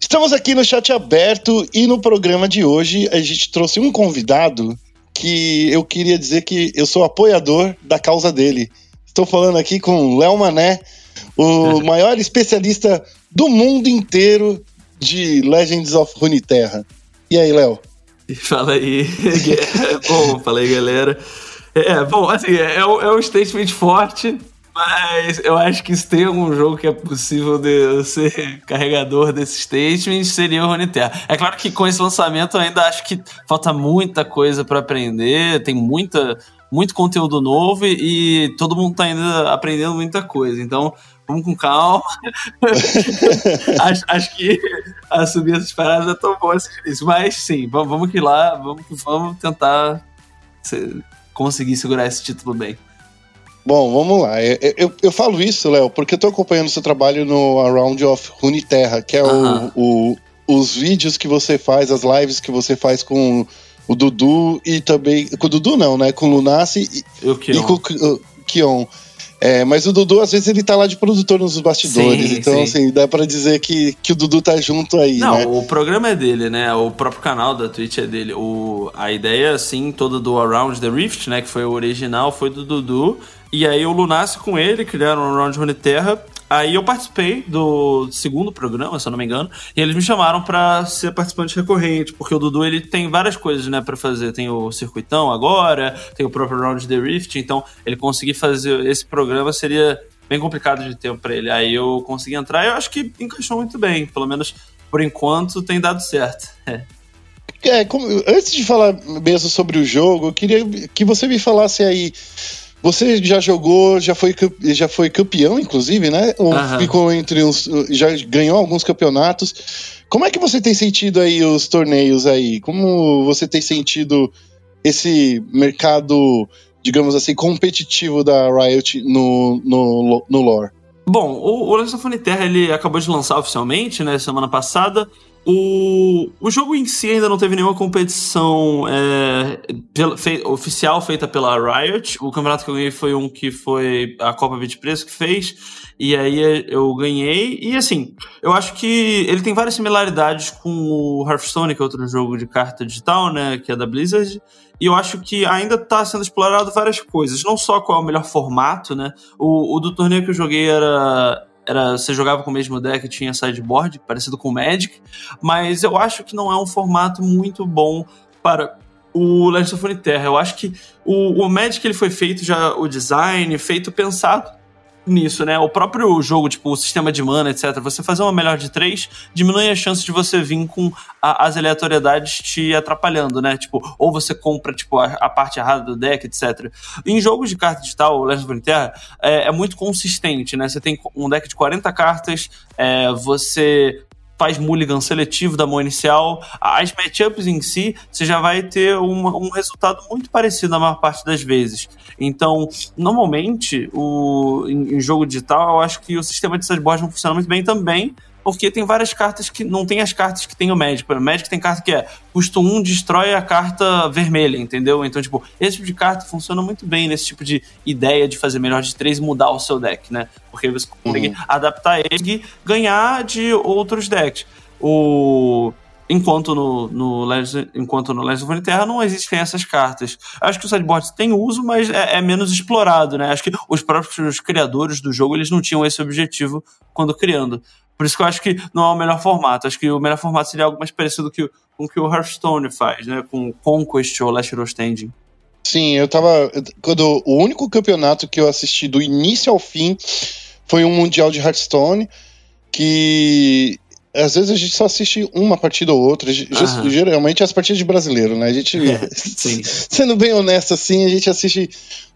Estamos aqui no chat aberto e no programa de hoje a gente trouxe um convidado que eu queria dizer que eu sou apoiador da causa dele. Estou falando aqui com Léo Mané, o maior especialista do mundo inteiro de Legends of Runeterra. E aí, Léo? Fala aí. bom, fala aí, galera. É, bom, assim, é, é um statement forte, mas eu acho que se tem algum jogo que é possível de ser carregador desse statement, seria o Runeterra. É claro que com esse lançamento eu ainda acho que falta muita coisa para aprender, tem muita, muito conteúdo novo e, e todo mundo tá ainda aprendendo muita coisa. Então, vamos com calma. acho, acho, que assumir essas paradas é tão bom assim, Mas sim, vamos, vamos que lá, vamos, vamos tentar conseguir segurar esse título bem. Bom, vamos lá. Eu, eu, eu falo isso, Léo, porque eu tô acompanhando seu trabalho no Around of Runeterra, que é uh -huh. o, o, os vídeos que você faz, as lives que você faz com o Dudu e também. Com o Dudu não, né? Com o Lunassi e, e com o Kion. É, mas o Dudu, às vezes, ele tá lá de produtor nos bastidores. Sim, então, sim. assim, dá pra dizer que, que o Dudu tá junto aí. Não, né? o programa é dele, né? O próprio canal da Twitch é dele. O, a ideia, assim, toda do Around the Rift, né? Que foi o original, foi do Dudu. E aí o Lunassi com ele criaram o Round Rune Terra. Aí eu participei do segundo programa, se eu não me engano, e eles me chamaram para ser participante recorrente, porque o Dudu ele tem várias coisas, né, para fazer. Tem o circuitão agora, tem o próprio Round the Rift, então ele conseguir fazer esse programa seria bem complicado de tempo para ele. Aí eu consegui entrar e eu acho que encaixou muito bem, pelo menos por enquanto tem dado certo. É, como, antes de falar mesmo sobre o jogo, eu queria que você me falasse aí você já jogou, já foi, já foi campeão, inclusive, né? Ou uhum. ficou entre os. Já ganhou alguns campeonatos. Como é que você tem sentido aí os torneios aí? Como você tem sentido esse mercado, digamos assim, competitivo da Riot no, no, no lore? Bom, o, o of Terra ele acabou de lançar oficialmente, né, semana passada. O, o jogo em si ainda não teve nenhuma competição é, oficial feita pela Riot. O campeonato que eu ganhei foi um que foi a Copa Preço que fez. E aí eu ganhei. E assim, eu acho que ele tem várias similaridades com o Hearthstone, que é outro jogo de carta digital, né? Que é da Blizzard. E eu acho que ainda está sendo explorado várias coisas. Não só qual é o melhor formato, né? O, o do torneio que eu joguei era era você jogava com o mesmo deck tinha sideboard, parecido com o Magic, mas eu acho que não é um formato muito bom para o Legends of Terra. Eu acho que o, o Magic ele foi feito já, o design, feito pensado nisso, né? O próprio jogo, tipo, o sistema de mana, etc. Você fazer uma melhor de três diminui a chance de você vir com a, as aleatoriedades te atrapalhando, né? Tipo, ou você compra, tipo, a, a parte errada do deck, etc. Em jogos de carta digital, o Legends of Terra é, é, muito consistente, né? Você tem um deck de 40 cartas, é, você faz mulligan seletivo da mão inicial. As matchups em si, você já vai ter um, resultado muito parecido na maior parte das vezes. Então, normalmente, o, em, em jogo digital, eu acho que o sistema de sideboard não funciona muito bem também, porque tem várias cartas que não tem as cartas que tem o Magic. O Magic tem carta que é custo 1, destrói a carta vermelha, entendeu? Então, tipo, esse tipo de carta funciona muito bem nesse tipo de ideia de fazer melhor de 3 e mudar o seu deck, né? Porque você consegue uhum. adaptar ele e ganhar de outros decks. O enquanto no, no, Legends, enquanto no Legends of Runeterra não existem essas cartas. Acho que o sideboard tem uso, mas é, é, menos explorado, né? Acho que os próprios criadores do jogo eles não tinham esse objetivo quando criando. Por isso que eu acho que não é o melhor formato. Acho que o melhor formato seria algo mais parecido que, com o que o Hearthstone faz, né? Com Conquest ou Last Standing. Sim, eu tava. Quando, o único campeonato que eu assisti do início ao fim foi um Mundial de Hearthstone, que às vezes a gente só assiste uma partida ou outra. Aham. Geralmente as partidas de brasileiro, né? A gente, é, sendo bem honesto assim, a gente assiste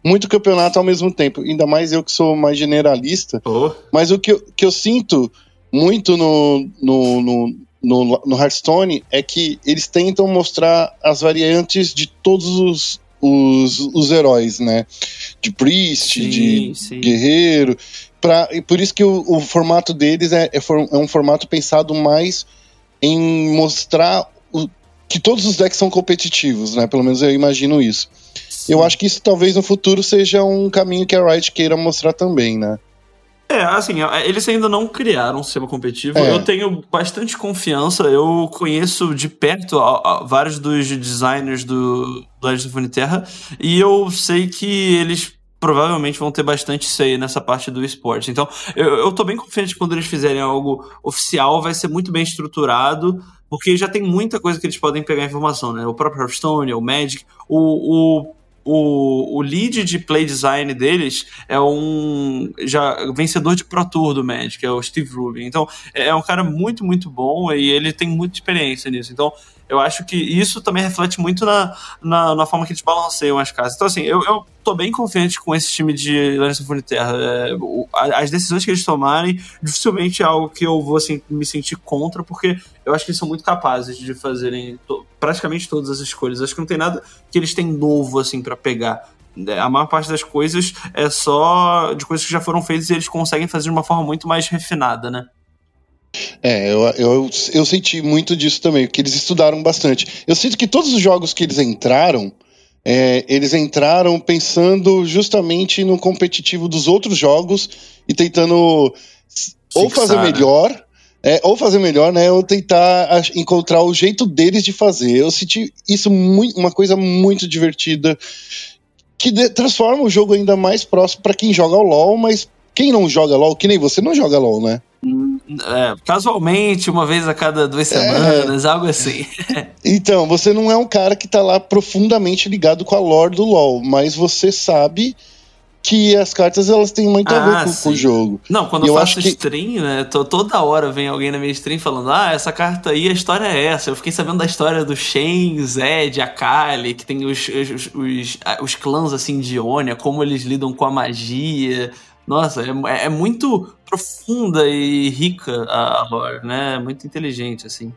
muito campeonato ao mesmo tempo. Ainda mais eu que sou mais generalista. Oh. Mas o que eu, que eu sinto muito no, no, no, no, no Hearthstone é que eles tentam mostrar as variantes de todos os, os, os heróis, né? De Priest, sim, de sim. Guerreiro. Pra, e por isso que o, o formato deles é, é, for, é, um formato pensado mais em mostrar o, que todos os decks são competitivos, né? Pelo menos eu imagino isso. Sim. Eu acho que isso talvez no futuro seja um caminho que a Riot queira mostrar também, né? É, assim, eles ainda não criaram um sistema competitivo. É. Eu tenho bastante confiança. Eu conheço de perto a, a, vários dos designers do, do Legends of Terra e eu sei que eles provavelmente vão ter bastante say nessa parte do esporte. Então, eu, eu tô bem confiante que quando eles fizerem algo oficial, vai ser muito bem estruturado, porque já tem muita coisa que eles podem pegar informação, né? O próprio Hearthstone, o Magic, o, o o, o lead de play design deles é um já vencedor de Pro Tour do Magic, é o Steve Rubin. Então, é um cara muito, muito bom e ele tem muita experiência nisso. Então, eu acho que isso também reflete muito na, na, na forma que eles balanceiam as casas. Então, assim, eu, eu tô bem confiante com esse time de Larissa Terra. É, as decisões que eles tomarem, dificilmente é algo que eu vou assim, me sentir contra, porque eu acho que eles são muito capazes de fazerem to, praticamente todas as escolhas. Acho que não tem nada que eles têm novo assim para pegar. É, a maior parte das coisas é só de coisas que já foram feitas e eles conseguem fazer de uma forma muito mais refinada, né? É, eu, eu, eu senti muito disso também, porque eles estudaram bastante. Eu sinto que todos os jogos que eles entraram, é, eles entraram pensando justamente no competitivo dos outros jogos e tentando Fixar, ou fazer né? melhor, é, ou fazer melhor, né? Ou tentar encontrar o jeito deles de fazer. Eu senti isso muito, uma coisa muito divertida que de, transforma o jogo ainda mais próximo para quem joga o LoL, mas quem não joga LoL, que nem você não joga LoL, né? É, casualmente, uma vez a cada duas é. semanas, é. algo assim. então, você não é um cara que tá lá profundamente ligado com a lore do LoL, mas você sabe que as cartas elas têm muito a ver ah, com, com, o jogo. Não, quando eu, eu faço stream, que... né, tô, toda hora vem alguém na minha stream falando: ah, essa carta aí, a história é essa. Eu fiquei sabendo da história do Shen, Zed, Akali, que tem os, os, os, os clãs assim de Ionia, como eles lidam com a magia. Nossa, é, é muito profunda e rica a, a lore, né? Muito inteligente, assim.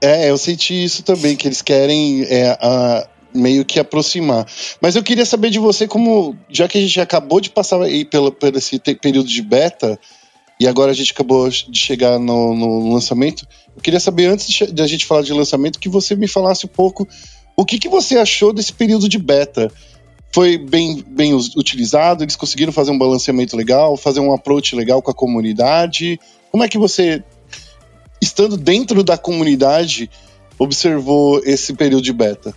É, eu senti isso também, que eles querem é, a, meio que aproximar. Mas eu queria saber de você como, já que a gente acabou de passar aí pelo, pelo esse período de beta, e agora a gente acabou de chegar no, no lançamento, eu queria saber, antes de, de, a gente falar de lançamento, que você me falasse um pouco o que, que você achou desse período de beta foi bem, bem utilizado, eles conseguiram fazer um balanceamento legal, fazer um approach legal com a comunidade. Como é que você, estando dentro da comunidade, observou esse período de beta?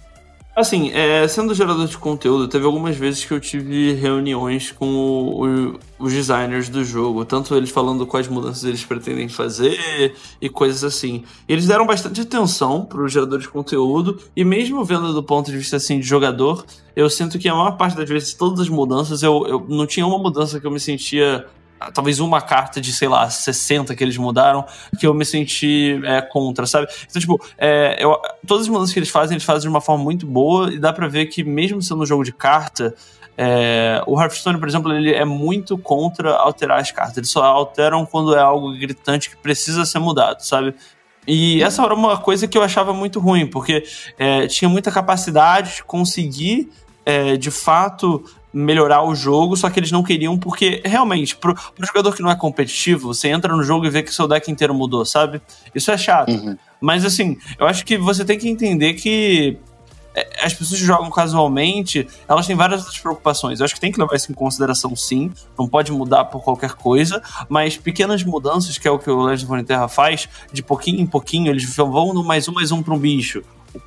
Assim, é, sendo gerador de conteúdo, teve algumas vezes que eu tive reuniões com o, o, os designers do jogo, tanto eles falando quais mudanças eles pretendem fazer e coisas assim. E eles deram bastante atenção para o gerador de conteúdo, e mesmo vendo do ponto de vista assim de jogador, eu sinto que a maior parte das vezes, todas as mudanças, eu, eu não tinha uma mudança que eu me sentia talvez uma carta de, sei lá, 60 que eles mudaram, que eu me senti é, contra, sabe? Então, tipo, é, eu, todas as mudanças que eles fazem, eles fazem de uma forma muito boa e dá pra ver que, mesmo sendo um jogo de carta, é, o Hearthstone, por exemplo, ele é muito contra alterar as cartas. Eles só alteram quando é algo gritante que precisa ser mudado, sabe? E essa era uma coisa que eu achava muito ruim, porque é, tinha muita capacidade de conseguir, é, de fato, melhorar o jogo, só que eles não queriam porque, realmente, pro, pro jogador que não é competitivo, você entra no jogo e vê que seu deck inteiro mudou, sabe? Isso é chato. Uhum. Mas, assim, eu acho que você tem que entender que é, as pessoas que jogam casualmente, elas têm várias outras preocupações. Eu acho que tem que levar isso em consideração, sim. Não pode mudar por qualquer coisa, mas pequenas mudanças, que é o que o Legend of Terra faz, de pouquinho em pouquinho, eles vão no mais um, mais um para um bicho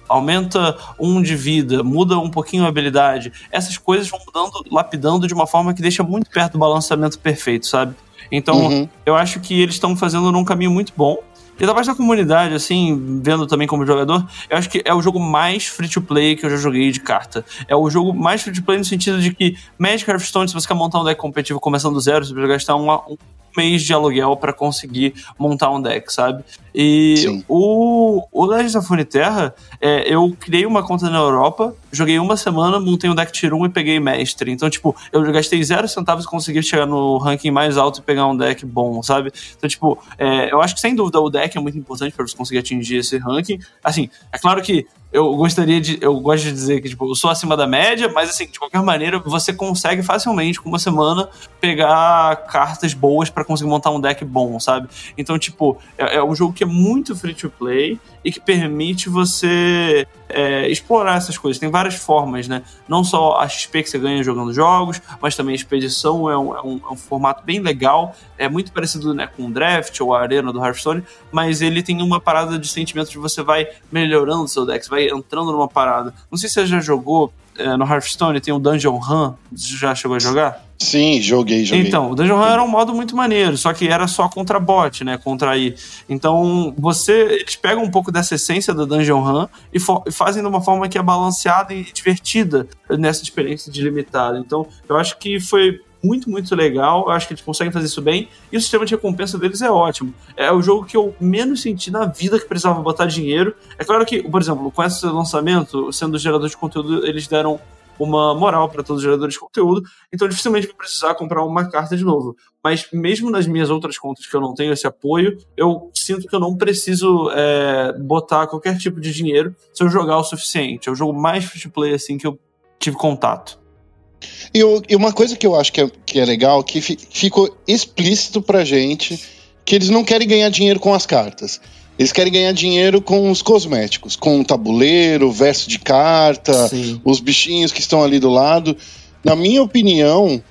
aumenta um de vida, muda um pouquinho a habilidade. Essas coisas vão mudando, lapidando de uma forma que deixa muito perto do balanceamento perfeito, sabe? Então, uhum. eu acho que eles estão fazendo num caminho muito bom. E da parte da comunidade, assim, vendo também como jogador, eu acho que é o jogo mais free-to-play que eu já joguei de carta. É o jogo mais free-to-play no sentido de que Magic Hearthstone, se você quer montar um deck competitivo começando do zero, você vai gastar uma, um mês de aluguel para conseguir montar um deck, sabe? E Sim. o, o Legends of Runeterra, é, eu criei uma conta na Europa, joguei uma semana, montei um deck tier 1 e peguei mestre. Então, tipo, eu gastei zero centavos e consegui chegar no ranking mais alto e pegar um deck bom, sabe? Então, tipo, é, eu acho que sem dúvida o deck é muito importante para você conseguir atingir esse ranking. Assim, é claro que eu gostaria de. Eu gosto de dizer que, tipo, eu sou acima da média, mas assim, de qualquer maneira, você consegue facilmente, com uma semana, pegar cartas boas para conseguir montar um deck bom, sabe? Então, tipo, é, é um jogo que é muito free to play e que permite você é, explorar essas coisas. Tem várias formas, né? Não só a XP que você ganha jogando jogos, mas também a expedição é um, é um, é um formato bem legal. É muito parecido né, com o Draft ou a Arena do Hearthstone, mas ele tem uma parada de sentimento de você vai melhorando seu deck, você vai entrando numa parada. Não sei se você já jogou é, no Hearthstone, tem o Dungeon Run. Você já chegou a jogar? Sim, joguei, joguei. Então, o Dungeon Run era um modo muito maneiro, só que era só contra bot, né? Contra aí. Então, você. Eles pegam um pouco dessa essência do Dungeon Run e, e fazem de uma forma que é balanceada e divertida nessa experiência de limitado. Então, eu acho que foi muito, muito legal. Eu acho que eles conseguem fazer isso bem. E o sistema de recompensa deles é ótimo. É o jogo que eu menos senti na vida que precisava botar dinheiro. É claro que, por exemplo, com esse lançamento, sendo gerador de conteúdo, eles deram uma moral para todos os geradores de conteúdo, então dificilmente vou precisar comprar uma carta de novo. Mas mesmo nas minhas outras contas que eu não tenho esse apoio, eu sinto que eu não preciso é, botar qualquer tipo de dinheiro se eu jogar o suficiente. É o jogo mais free to play assim que eu tive contato. E, e uma coisa que eu acho que é, que é legal, que fi, ficou explícito pra gente, que eles não querem ganhar dinheiro com as cartas. Eles querem ganhar dinheiro com os cosméticos, com o tabuleiro, verso de carta, Sim. os bichinhos que estão ali do lado. Na minha opinião,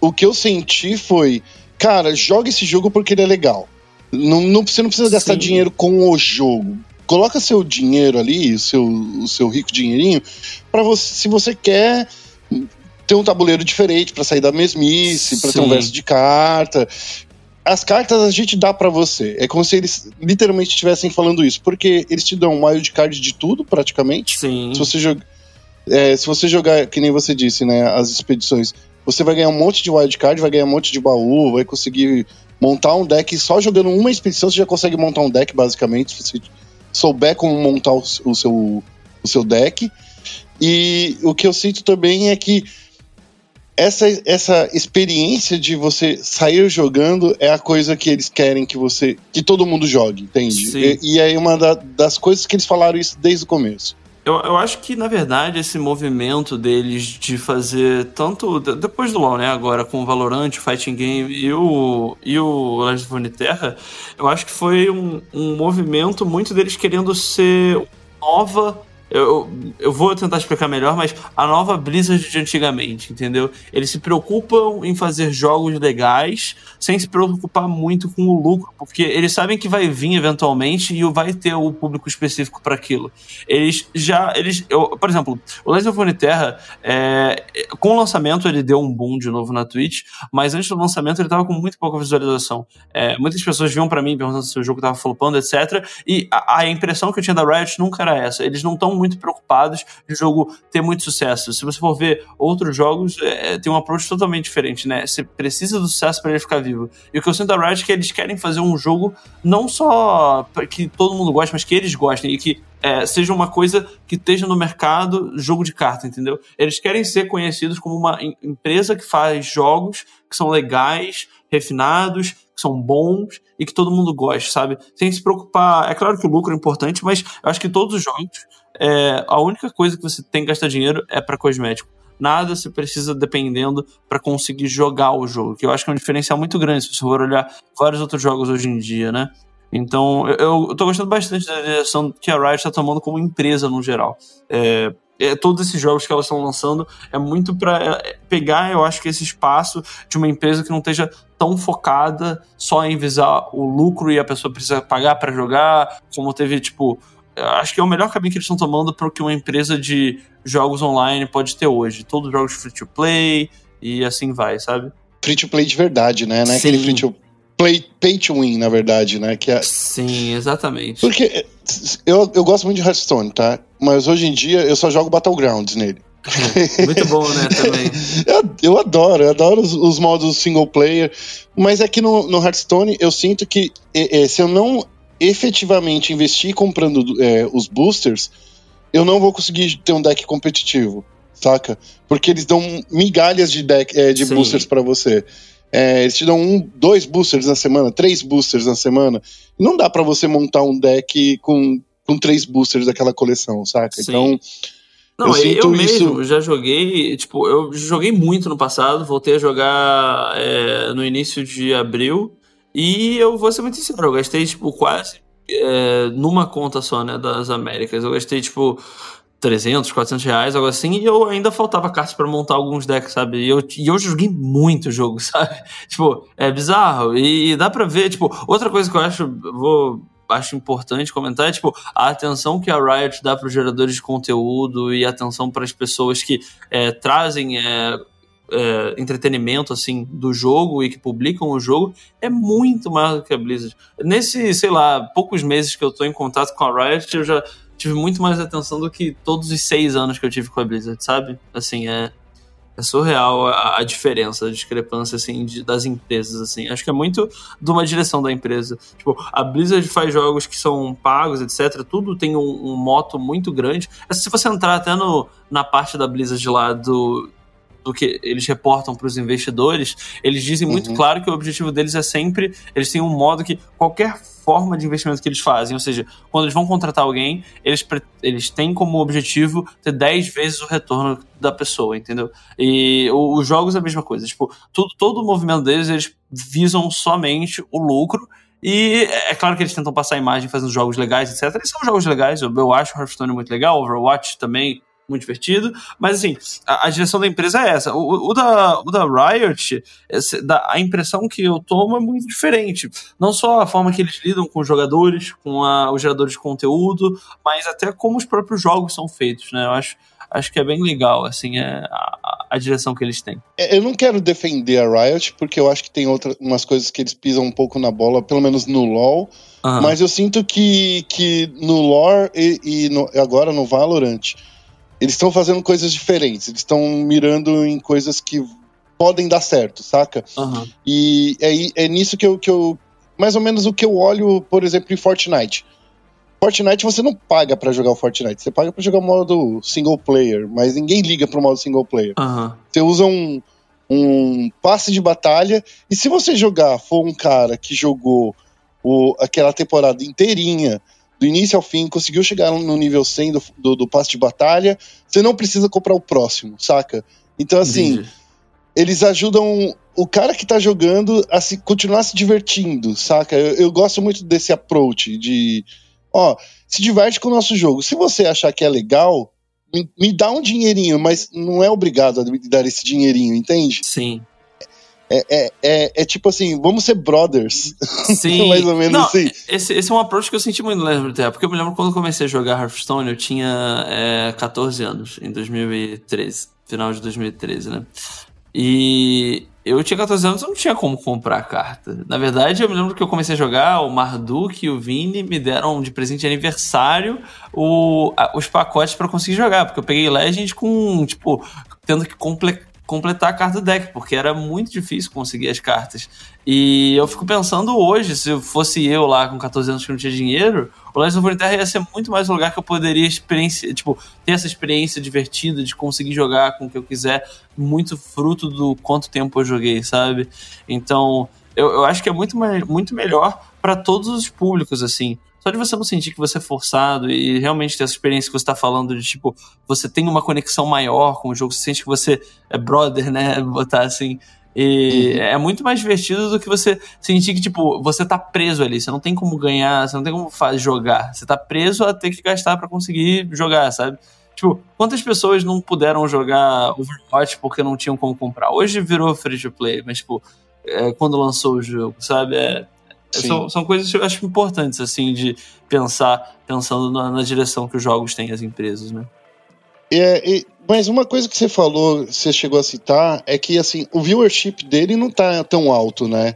o que eu senti foi, cara, joga esse jogo porque ele é legal. Não, não você não precisa gastar Sim. dinheiro com o jogo. Coloca seu dinheiro ali, o seu, o seu rico dinheirinho, para você, se você quer ter um tabuleiro diferente para sair da mesmice, para ter um verso de carta as cartas a gente dá para você. É como se eles literalmente estivessem falando isso, porque eles te dão um wildcard de tudo, praticamente. Sim. Se você, joga, é, se você jogar, que nem você disse, né, as expedições, você vai ganhar um monte de wildcard, vai ganhar um monte de baú, vai conseguir montar um deck. Só jogando uma expedição você já consegue montar um deck, basicamente, se você souber como montar o, o seu, o seu deck. E o que eu sinto também é que essa, essa experiência de você sair jogando é a coisa que eles querem que você. que todo mundo jogue, entende? E, e é uma da, das coisas que eles falaram isso desde o começo. Eu, eu acho que, na verdade, esse movimento deles de fazer tanto. Depois do LoL, né? Agora com o Valorant, o Fighting Game e o, e o Legend of Terra, eu acho que foi um, um movimento muito deles querendo ser nova eu, eu vou tentar explicar melhor, mas a nova Blizzard de antigamente, entendeu? Eles se preocupam em fazer jogos legais sem se preocupar muito com o lucro, porque eles sabem que vai vir eventualmente e vai ter o público específico para aquilo. Eles já, eles, eu, por exemplo, o Legend of Terra, é, com o lançamento ele deu um boom de novo na Twitch, mas antes do lançamento ele tava com muito pouca visualização. É, muitas pessoas vinham para mim perguntando se o jogo tava flopando, etc. E a, a impressão que eu tinha da Riot nunca era essa. Eles não estão muito preocupados de o jogo ter muito sucesso. Se você for ver outros jogos, é, tem um approach totalmente diferente, né? Você precisa do sucesso para ele ficar vivo. E o que eu sinto da Riot é que eles querem fazer um jogo não só que todo mundo goste, mas que eles gostem e que é, seja uma coisa que esteja no mercado jogo de carta, entendeu? Eles querem ser conhecidos como uma empresa que faz jogos que são legais, refinados, que são bons e que todo mundo gosta, sabe? Sem se preocupar. É claro que o lucro é importante, mas eu acho que todos os jogos é, a única coisa que você tem que gastar dinheiro é para cosmético. Nada você precisa dependendo para conseguir jogar o jogo, que eu acho que é um diferencial muito grande se você for olhar vários outros jogos hoje em dia, né? Então, eu, eu tô gostando bastante da direção que a Riot está tomando como empresa no geral. É, é, todos esses jogos que elas estão lançando é muito para é, pegar, eu acho que esse espaço de uma empresa que não esteja tão focada só em visar o lucro e a pessoa precisa pagar para jogar, como teve tipo acho que é o melhor caminho que eles estão tomando para o que uma empresa de jogos online pode ter hoje. Todos os jogos free to play e assim vai, sabe? Free to play de verdade, né? Não é aquele free to play pay to win, na verdade, né? Que é... Sim, exatamente. Porque eh, eu, eu gosto muito de Hearthstone, tá? Mas hoje em dia eu só jogo Battlegrounds nele. Muito bom, né, também. eu, eu adoro, eu adoro os, os, modos single player, mas aqui no, no Hearthstone eu sinto que é, se eu não efetivamente investir comprando é, os boosters, eu não vou conseguir ter um deck competitivo, saca? Porque eles dão migalhas de deck é, de Sim. boosters para você. É, eles te dão um, dois boosters na semana, três boosters na semana. Não dá para você montar um deck com, com três boosters daquela coleção, saca? Sim. Então. Não, eu, eu mesmo isso... já joguei, tipo, eu joguei muito no passado, voltei a jogar é, no início de abril. E eu vou ser muito sincero, eu gastei, tipo, quase é, numa conta só, né, das Américas. Eu gastei, tipo, 300, 400 reais, algo assim, e eu ainda faltava cartas para montar alguns decks, sabe? E eu, e eu joguei muito jogo, sabe? tipo, é bizarro. E, e, dá pra ver, tipo, outra coisa que eu acho, vou, acho importante comentar é, tipo, a atenção que a Riot dá para os geradores de conteúdo e atenção para as pessoas que é, trazem. É, é, entretenimento assim do jogo e que publicam o jogo é muito mais do que a Blizzard. Nesse, sei lá, poucos meses que eu tô em contato com a Riot, eu já tive muito mais atenção do que todos os seis anos que eu tive com a Blizzard, sabe? Assim, é, é surreal a, a diferença, a discrepância, assim, de, das empresas, assim. Acho que é muito de uma direção da empresa. Tipo, a Blizzard faz jogos que são pagos, etc. Tudo tem um, um moto muito grande. Se você entrar até no, na parte da Blizzard lá do, do que eles reportam para os investidores, eles dizem muito uhum. claro que o objetivo deles é sempre. Eles têm um modo que qualquer forma de investimento que eles fazem, ou seja, quando eles vão contratar alguém, eles, eles têm como objetivo ter 10 vezes o retorno da pessoa, entendeu? E os jogos é a mesma coisa. Tipo, tudo, todo o movimento deles, eles visam somente o lucro. E é claro que eles tentam passar a imagem fazendo jogos legais, etc. E são jogos legais, eu, eu acho Hearthstone muito legal, Overwatch também muito divertido. Mas assim, a, a, direção da empresa é essa. O, o, da, o da Riot, esse, da, a impressão que eu tomo é muito diferente. Não só a forma que eles lidam com os jogadores, com a, os geradores de conteúdo, mas até como os próprios jogos são feitos, né? Eu acho, acho que é bem legal, assim, é a, a direção que eles têm. É, eu não quero defender a Riot, porque eu acho que tem outras umas coisas que eles pisam um pouco na bola, pelo menos no LoL. Uhum. Mas eu sinto que, que no lore e, e no, agora no Valorant eles estão fazendo coisas diferentes, eles estão mirando em coisas que podem dar certo, saca? Uhum. E é, é nisso que eu, que eu. Mais ou menos o que eu olho, por exemplo, em Fortnite. Fortnite você não paga para jogar o Fortnite, você paga para jogar o modo single player, mas ninguém liga pro modo single player. Uhum. Você usa um, um passe de batalha, e se você jogar, for um cara que jogou o, aquela temporada inteirinha, do início ao fim, conseguiu chegar no nível 100 do, do, do passe de batalha, você não precisa comprar o próximo, saca? Então, assim, Entendi. eles ajudam o cara que tá jogando a se, continuar se divertindo, saca? Eu, eu gosto muito desse approach de, ó, se diverte com o nosso jogo. Se você achar que é legal, me, me dá um dinheirinho, mas não é obrigado a me dar esse dinheirinho, entende? Sim. É, é, é, é, tipo assim, vamos ser brothers. Sim. Mais ou menos Não, assim. Esse, esse é um approach que eu senti muito lembro até, porque eu me lembro quando eu comecei a jogar Hearthstone, eu tinha é, 14 anos, em 2013, final de 2013, né? E eu tinha 14 anos, eu não tinha como comprar carta. Na verdade, eu me lembro que eu comecei a jogar, o Marduk e o Vini me deram de presente de aniversário o, a, os pacotes para conseguir jogar, porque eu peguei Legend com, tipo, tendo que completar completar a carta do deck, porque era muito difícil conseguir as cartas. E eu fico pensando hoje, se fosse eu lá com 14 anos que não tinha dinheiro, o Legends of Runeterra ia ser muito mais um lugar que eu poderia experiência, tipo, ter essa experiência divertida de conseguir jogar com o que eu quiser, muito fruto do quanto tempo eu joguei, sabe? Então, eu, eu acho que é muito, mais, muito melhor para todos os públicos, assim. Só de você não sentir que você é forçado e realmente ter essa experiência que você está falando de tipo, você tem uma conexão maior com o jogo, você sente que você é brother, né? Botar assim. E uhum. é muito mais divertido do que você sentir que, tipo, você tá preso ali. Você não tem como ganhar, você não tem como fazer, jogar. Você tá preso a ter que gastar para conseguir jogar, sabe? Tipo, quantas pessoas não puderam jogar Overwatch porque não tinham como comprar? Hoje virou free to play, mas, tipo, é, quando lançou o jogo, sabe? É, são, são coisas que eu acho importantes, assim, de pensar, pensando na, na direção que os jogos têm as empresas, né? É, e, mas uma coisa que você falou, você chegou a citar, é que assim, o viewership dele não tá tão alto, né?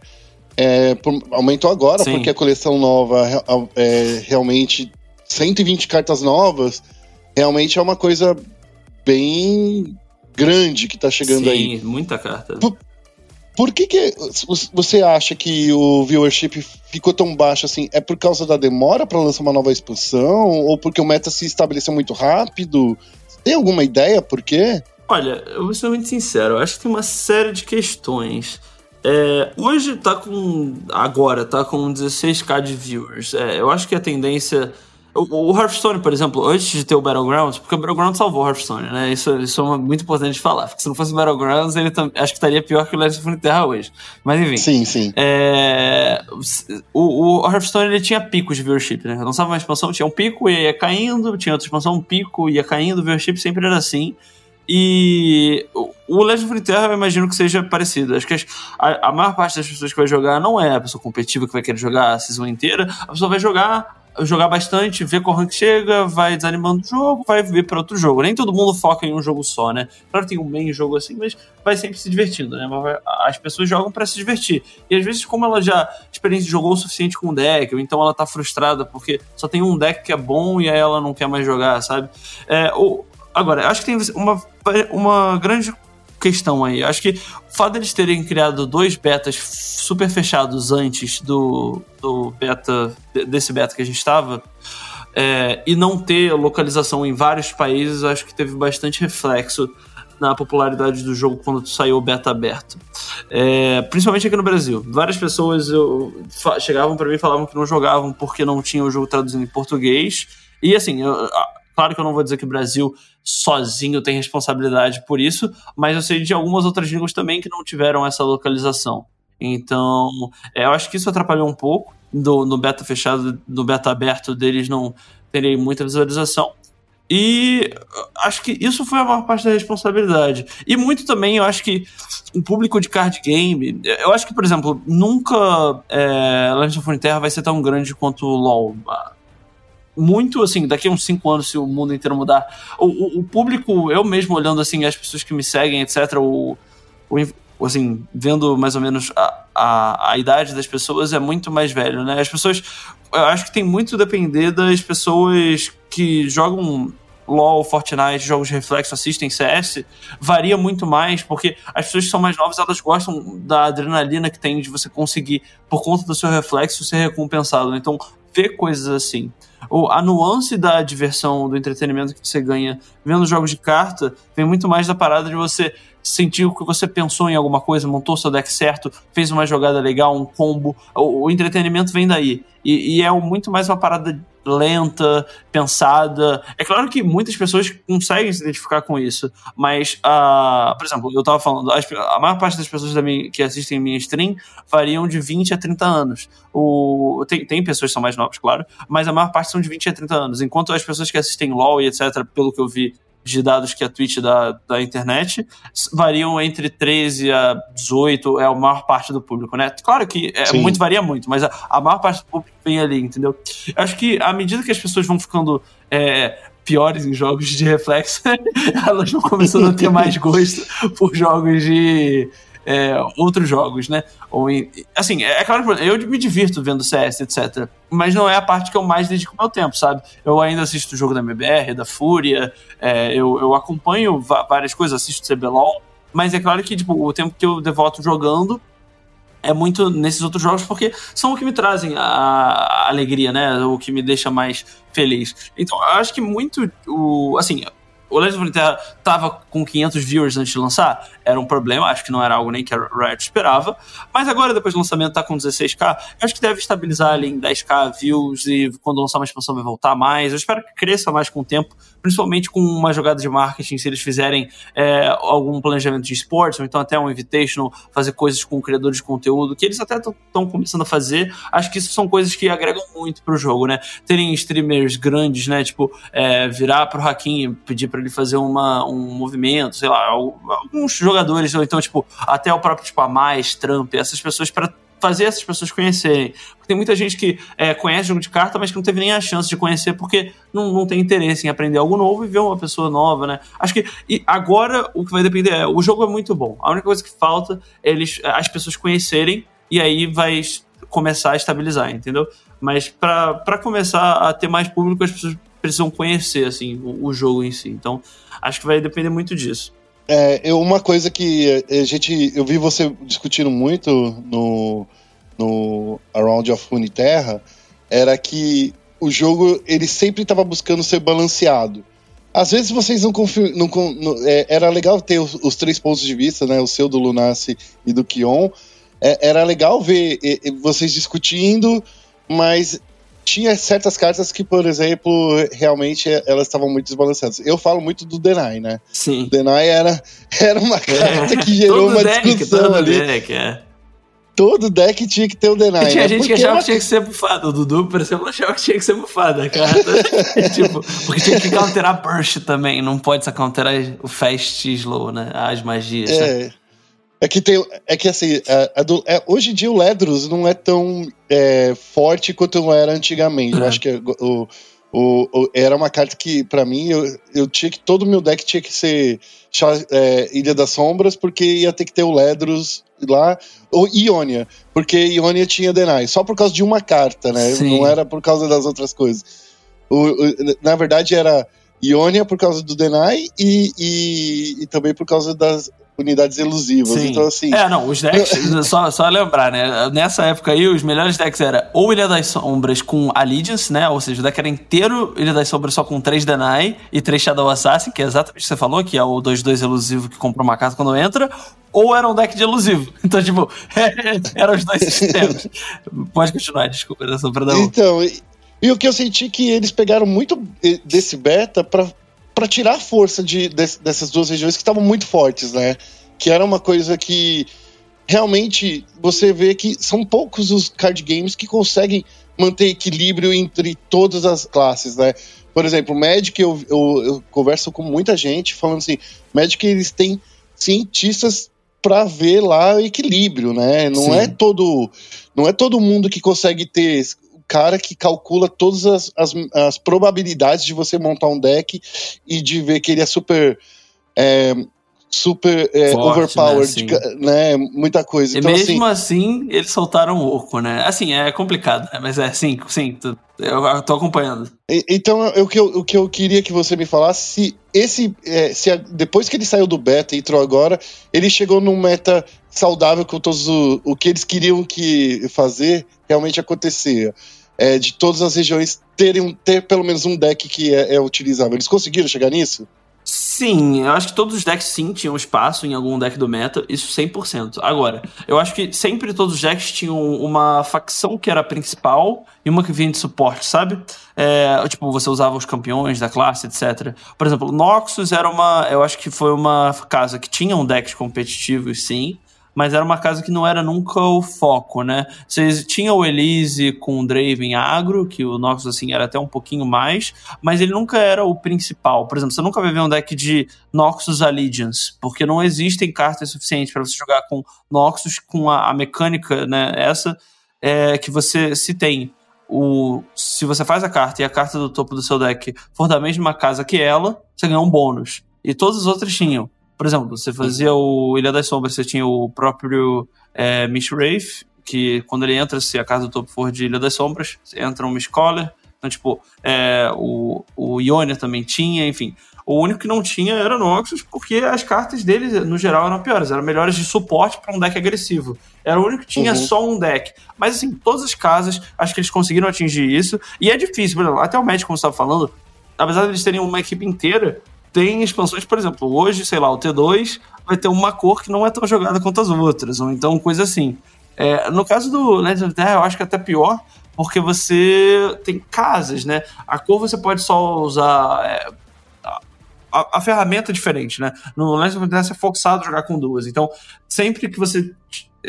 É, aumentou agora, Sim. porque a coleção nova é realmente 120 cartas novas, realmente é uma coisa bem grande que tá chegando Sim, aí. Sim, muita carta. Por, por que, que você acha que o viewership ficou tão baixo assim? É por causa da demora para lançar uma nova expansão? Ou porque o meta se estabeleceu muito rápido? Tem alguma ideia por quê? Olha, eu vou ser muito sincero, eu acho que tem uma série de questões. É, hoje tá com. Agora tá com 16k de viewers. É, eu acho que a tendência O, o Hearthstone, por exemplo, antes de ter o Battlegrounds, porque o Battlegrounds salvou o Hearthstone, né? Isso, isso é muito importante de falar. Porque se não fosse o Battlegrounds, ele acho que estaria pior que o Legends of Terra hoje. Mas enfim. Sim, sim. É, o, o Hearthstone ele tinha picos de viewership, né? Lançava uma expansão, tinha um pico e ia caindo, tinha outra expansão, um pico ia caindo, o viewership sempre era assim. E o Legend of Terra eu imagino que seja parecido. Acho que a, a, maior parte das pessoas que vai jogar não é a pessoa competitiva que vai querer jogar a season inteira. A pessoa vai jogar jogar bastante, ver qual rank chega, vai desanimando o jogo, vai ver para outro jogo. Nem todo mundo foca em um jogo só, né? Claro que tem um main jogo assim, mas vai sempre se divertindo, né? As pessoas jogam para se divertir. E às vezes, como ela já experiência jogou o suficiente com o deck, ou então ela tá frustrada porque só tem um deck que é bom e aí ela não quer mais jogar, sabe? É, ou, agora, acho que tem uma, uma grande questão aí. Acho que o fato deles terem criado dois betas super fechados antes do, do beta, desse beta que a gente estava, é, e não ter localização em vários países, acho que teve bastante reflexo na popularidade do jogo quando saiu o beta aberto. É, principalmente aqui no Brasil. Várias pessoas eu, chegavam para mim e falavam que não jogavam porque não tinha o jogo traduzido em português. E assim, eu, Claro que eu não vou dizer que o Brasil sozinho tem responsabilidade por isso, mas eu sei de algumas outras línguas também que não tiveram essa localização. Então, é, eu acho que isso atrapalhou um pouco do, no beta fechado, no beta aberto deles não terem muita visualização. E acho que isso foi a maior parte da responsabilidade. E muito também, eu acho que o público de card game. Eu acho que, por exemplo, nunca é, Legends of Runeterra vai ser tão grande quanto o LoL muito, assim, daqui a uns 5 anos, se o mundo inteiro mudar, o, o, o, público, eu mesmo olhando, assim, as pessoas que me seguem, etc., o, o assim, vendo mais ou menos a, a, a, idade das pessoas é muito mais velho, né? As pessoas, eu acho que tem muito a depender das pessoas que jogam LoL, Fortnite, jogos de reflexo, assistem CS, varia muito mais, porque as pessoas que são mais novas, elas gostam da adrenalina que tem de você conseguir, por conta do seu reflexo, ser recompensado. Então, ver coisas assim ou a nuance da diversão, do entretenimento que você ganha vendo jogos de carta, vem muito mais da parada de você sentir que você pensou em alguma coisa, montou seu deck certo, fez uma jogada legal, um combo. O, o entretenimento vem daí. E, e, é muito mais uma parada lenta, pensada. É claro que muitas pessoas conseguem se identificar com isso, mas, uh, por exemplo, eu tava falando, a maior parte das pessoas da minha, que assistem minha stream variam de 20 a 30 anos. O, tem, tem pessoas que são mais novas, claro, mas a maior parte são de 20 a 30 anos. Enquanto as pessoas que assistem LoL e etc., pelo que eu vi, de dados que a Twitch da, da internet variam entre 13 a 18, é a maior parte do público, né? Claro que é, muito varia muito, mas a, a, maior parte do público vem ali, entendeu? Acho que à medida que as pessoas vão ficando é, piores em jogos de reflexo, elas vão começando a ter mais gosto por jogos de é, outros jogos, né? Ou em, assim, é, é claro que eu me divirto vendo CS, etc. Mas não é a parte que eu mais dedico meu tempo, sabe? Eu ainda assisto o jogo da MBR, da Fúria, é, eu, eu acompanho várias coisas, assisto CBLOL, mas é claro que tipo, o tempo que eu devoto jogando é muito nesses outros jogos porque são o que me trazem a, a alegria, né? O que me deixa mais feliz. Então, eu acho que muito o assim, o Legends of Runeterra tava com 500 viewers antes de lançar, era um problema, acho que não era algo nem que a Riot esperava, mas agora, depois do lançamento, tá com 16k, eu acho que deve estabilizar ali em 10k views e quando lançar uma expansão vai voltar mais, eu espero que cresça mais com o tempo, principalmente com uma jogada de marketing, se eles fizerem é, algum planejamento de esportes, ou então até um invitational, fazer coisas com criadores de conteúdo, que eles até estão começando a fazer, acho que isso são coisas que agregam muito pro jogo, né, terem streamers grandes, né, tipo, é, virar pro Hakim e pedir para ele fazer uma, um movimento, sei lá, alguns jogadores, ou então, tipo, até o próprio, tipo, a Mais, Trump, essas pessoas para fazer essas pessoas conhecerem. Porque tem muita gente que é, conhece jogo de carta, mas que não teve nem a chance de conhecer porque não, não tem interesse em aprender algo novo e ver uma pessoa nova, né? Acho que agora o que vai depender é, o jogo é muito bom. A única coisa que falta é eles, as pessoas conhecerem e aí vai começar a estabilizar, entendeu? Mas para começar a ter mais público, as pessoas precisam conhecer assim o, o jogo em si. Então, acho que vai depender muito disso. É, uma coisa que a gente. Eu vi você discutindo muito no, no Around of Runeterra era que o jogo ele sempre estava buscando ser balanceado. Às vezes vocês não confiam. É, era legal ter os, os, três pontos de vista, né? O seu, do Lunassi e do Kion. É, era legal ver vocês discutindo, mas tinha certas cartas que, por exemplo, realmente elas estavam muito desbalanceadas. Eu falo muito do Deny, né? Sim. O Deny era, era uma carta que gerou uma deck, discussão ali. Deck, é. Todo deck tinha que ter o Deny. E tinha né? gente Porque que achava era- que tinha que ser bufado. O Dudu, por exemplo, achava que tinha que ser bufada a carta. tipo, porque tinha que counterar Burst também. Não pode só counterar o Fast Slow, né? As magias. né? É. É que tem. É que assim, a- a do- é, hoje em dia o Ledros não é tão é, forte quanto era antigamente. Eu É. acho que o, o- o- era uma carta que, pra mim, eu, eu tinha que. Todo o meu deck tinha que ser é, Ilha das Sombras, porque ia ter que ter o Ledros lá. Ou Ionia, porque Ionia tinha Deny. Só por causa de uma carta, né? Sim. Não era por causa das outras coisas. Na verdade, era Ionia por causa do Deny e, e, e também por causa das unidades elusivas. Sim. Então, assim. É, não, os decks, só, só lembrar, né? Nessa época aí, os melhores decks era ou Ilha das Sombras com Allegiance, né? Ou seja, o deck era inteiro Ilha das Sombras só com 3 Deny e 3 Shadow Assassin, que é exatamente o que você falou, que é o 2-2 elusivo que compra uma carta quando entra, ou era um deck de elusivo. Então, tipo, eram os dois sistemas. Pode continuar, desculpa, era só pra dar um. Então, e, e o que eu senti que eles pegaram muito eh, desse beta pra, pra tirar a força de, des- dessas duas regiões que estavam muito fortes, né? Que era uma coisa que realmente você vê que são poucos os card games que conseguem manter equilíbrio entre todas as classes, né? Por exemplo, Magic, eu, eu, eu converso com muita gente falando assim, Magic eles têm cientistas para ver lá o equilíbrio, né? Não Sim. é todo não é todo mundo que consegue ter cara que calcula todas as, as, as probabilidades de você montar um deck e de ver que ele é super é, super é, Forte, overpowered, né? ca- né? Muita coisa. E Então, mesmo assim, assim, eles soltaram o oco, né? Assim, é complicado, né? Mas é, sim, sim, tu- eu, eu tô acompanhando. E- Então, o que, eu, o que eu queria que você me falasse, se esse. é, se a- depois que ele saiu do beta e entrou agora, ele chegou num meta saudável com todos o, o que eles queriam que fazer realmente acontecia. É, de todas as regiões terem um- ter pelo menos um deck que é, é utilizável. Eles conseguiram chegar nisso? Sim, eu acho que todos os decks sim tinham espaço em algum deck do meta, isso 100%. Agora, eu acho que sempre todos os decks tinham uma facção que era principal e uma que vinha de suporte, sabe? É, tipo, você usava os campeões da classe, etc. Por exemplo, Noxus era uma. Eu acho que foi uma casa que tinha um decks competitivos, sim. Mas era uma casa que não era nunca o foco, né? Vocês tinham o Elise com o Draven agro, que o Noxus assim era até um pouquinho mais, mas ele nunca era o principal. Por exemplo, você nunca vai ver um deck de Noxus Allegiance, porque não existem cartas suficientes para você jogar com Noxus com a, a mecânica, né? Essa é que você se tem. O, se você faz a carta e a carta do topo do seu deck for da mesma casa que ela, você ganha um bônus. E todas as outras tinham. Por exemplo, você fazia o Ilha das Sombras, você tinha o próprio é, Mish que quando ele entra, se a casa do topo for de Ilha das Sombras, entra um Mish Caller. Então, tipo, é, o, o Ionia também tinha, enfim. O único que não tinha era Noxus, porque as cartas dele, no geral, eram piores. Eram melhores de suporte para um deck agressivo. Era o único que tinha Uhum. só um deck. Mas, assim, todas as casas, acho que eles conseguiram atingir isso. E é difícil, por exemplo, até o Magic, como você estava falando, apesar de eles terem uma equipe inteira, tem expansões, por exemplo, hoje, sei lá, o T2 vai ter uma cor que não é tão jogada quanto as outras, ou então coisa assim. É, no caso do Legends of Terra, eu acho que é até pior, porque você tem casas, né? A cor você pode só usar. é, a, a ferramenta é diferente, né? No Legends of Terra você é forçado a jogar com duas. Então, sempre que você.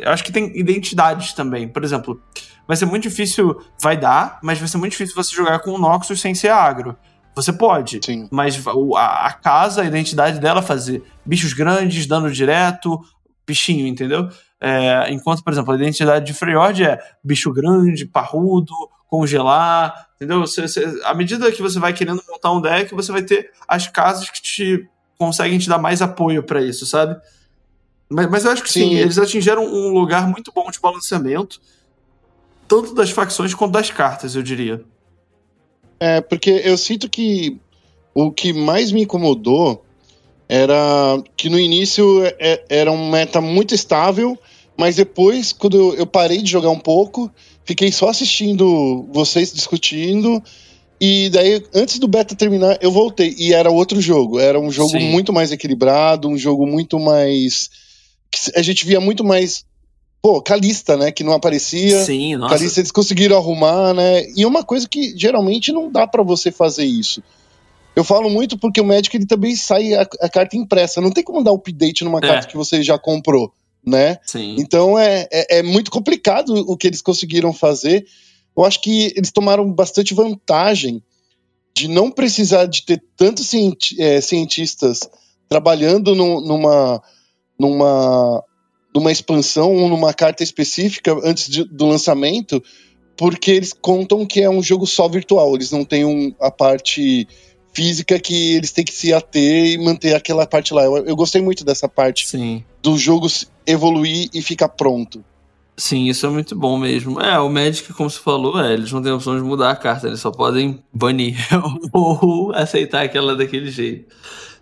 Acho que tem identidades também. Por exemplo, vai ser muito difícil. Vai dar, mas vai ser muito difícil você jogar com o Noxus sem ser agro. Você pode, Sim. mas a, a casa, a identidade dela fazer bichos grandes, dano direto, bichinho, entendeu? É, enquanto, por exemplo, a identidade de Freyord é bicho grande, parrudo, congelar, entendeu? Você- você- à medida que você vai querendo montar um deck, você vai ter as casas que te conseguem te dar mais apoio pra isso, sabe? Mas, mas eu acho que sim, Sim. eles atingiram um lugar muito bom de balanceamento, tanto das facções quanto das cartas, eu diria. É, porque eu sinto que o que mais me incomodou era que no início é- era um meta muito estável, mas depois, quando eu- parei de jogar um pouco, fiquei só assistindo vocês discutindo. E daí, antes do beta terminar, eu voltei. E era outro jogo. Era um jogo Sim. muito mais equilibrado, um jogo muito mais. A gente via muito mais pô, Calista, né? Que não aparecia. Sim, nossa. Calista eles conseguiram arrumar, né? E uma coisa que geralmente não dá para você fazer isso. Eu falo muito porque o Magic ele também sai a, a carta impressa. Não tem como dar update numa é. carta que você já comprou, né? Sim. Então é, é, é muito complicado o que eles conseguiram fazer. Eu acho que eles tomaram bastante vantagem de não precisar de ter tantos é, cientistas trabalhando no, numa, numa, numa expansão ou numa carta específica antes de, do lançamento, porque eles contam que é um jogo só virtual, eles não têm um, a parte física que eles têm que se ater e manter aquela parte lá. Eu, eu gostei muito dessa parte Sim. do jogo evoluir e ficar pronto. Sim, isso é muito bom mesmo. É, o Magic, como você falou, é, eles não têm opção de mudar a carta, eles só podem banir ou aceitar aquela daquele jeito.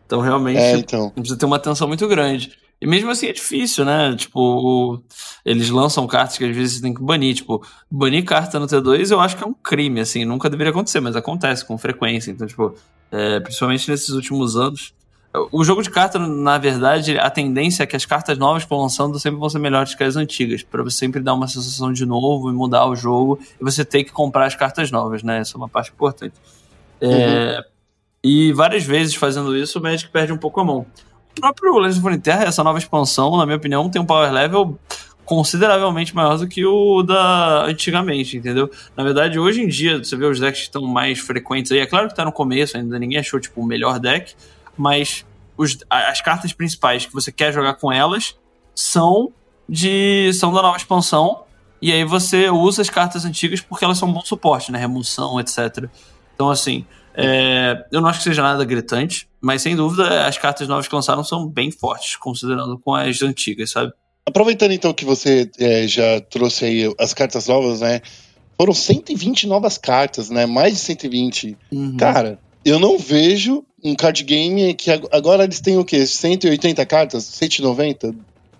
Então, realmente, é, então. precisa ter uma atenção muito grande. E mesmo assim é difícil, né? Tipo, eles lançam cartas que às vezes você tem que banir. Tipo, banir carta no T2 eu acho que é um crime, assim, nunca deveria acontecer, mas acontece com frequência. Então, tipo, é, principalmente nesses últimos anos. O jogo de carta, na verdade, a tendência é que as cartas novas que vão lançando sempre vão ser melhores que as antigas, para você sempre dar uma sensação de novo e mudar o jogo, e você tem que comprar as cartas novas, né? Essa é uma parte importante. É, uhum. E várias vezes fazendo isso, o Magic perde um pouco a mão. Próprio Legends of Runeterra, essa nova expansão, na minha opinião, tem um power level consideravelmente maior do que o da antigamente, entendeu? Na verdade, hoje em dia, você vê os decks que estão mais frequentes aí, é claro que tá no começo, ainda ninguém achou, tipo, o melhor deck, mas os, as cartas principais que você quer jogar com elas são de são da nova expansão e aí você usa as cartas antigas porque elas são bom suporte, né? Remoção, etc. Então, assim, é, eu não acho que seja nada gritante, mas sem dúvida as cartas novas que lançaram são bem fortes, considerando com as antigas, sabe? Aproveitando então que você é, já trouxe aí as cartas novas, né? Foram 120 novas cartas, né? Mais de 120. Uhum. Cara, eu não vejo um card game que agora eles têm o quê? 180 cartas? 190?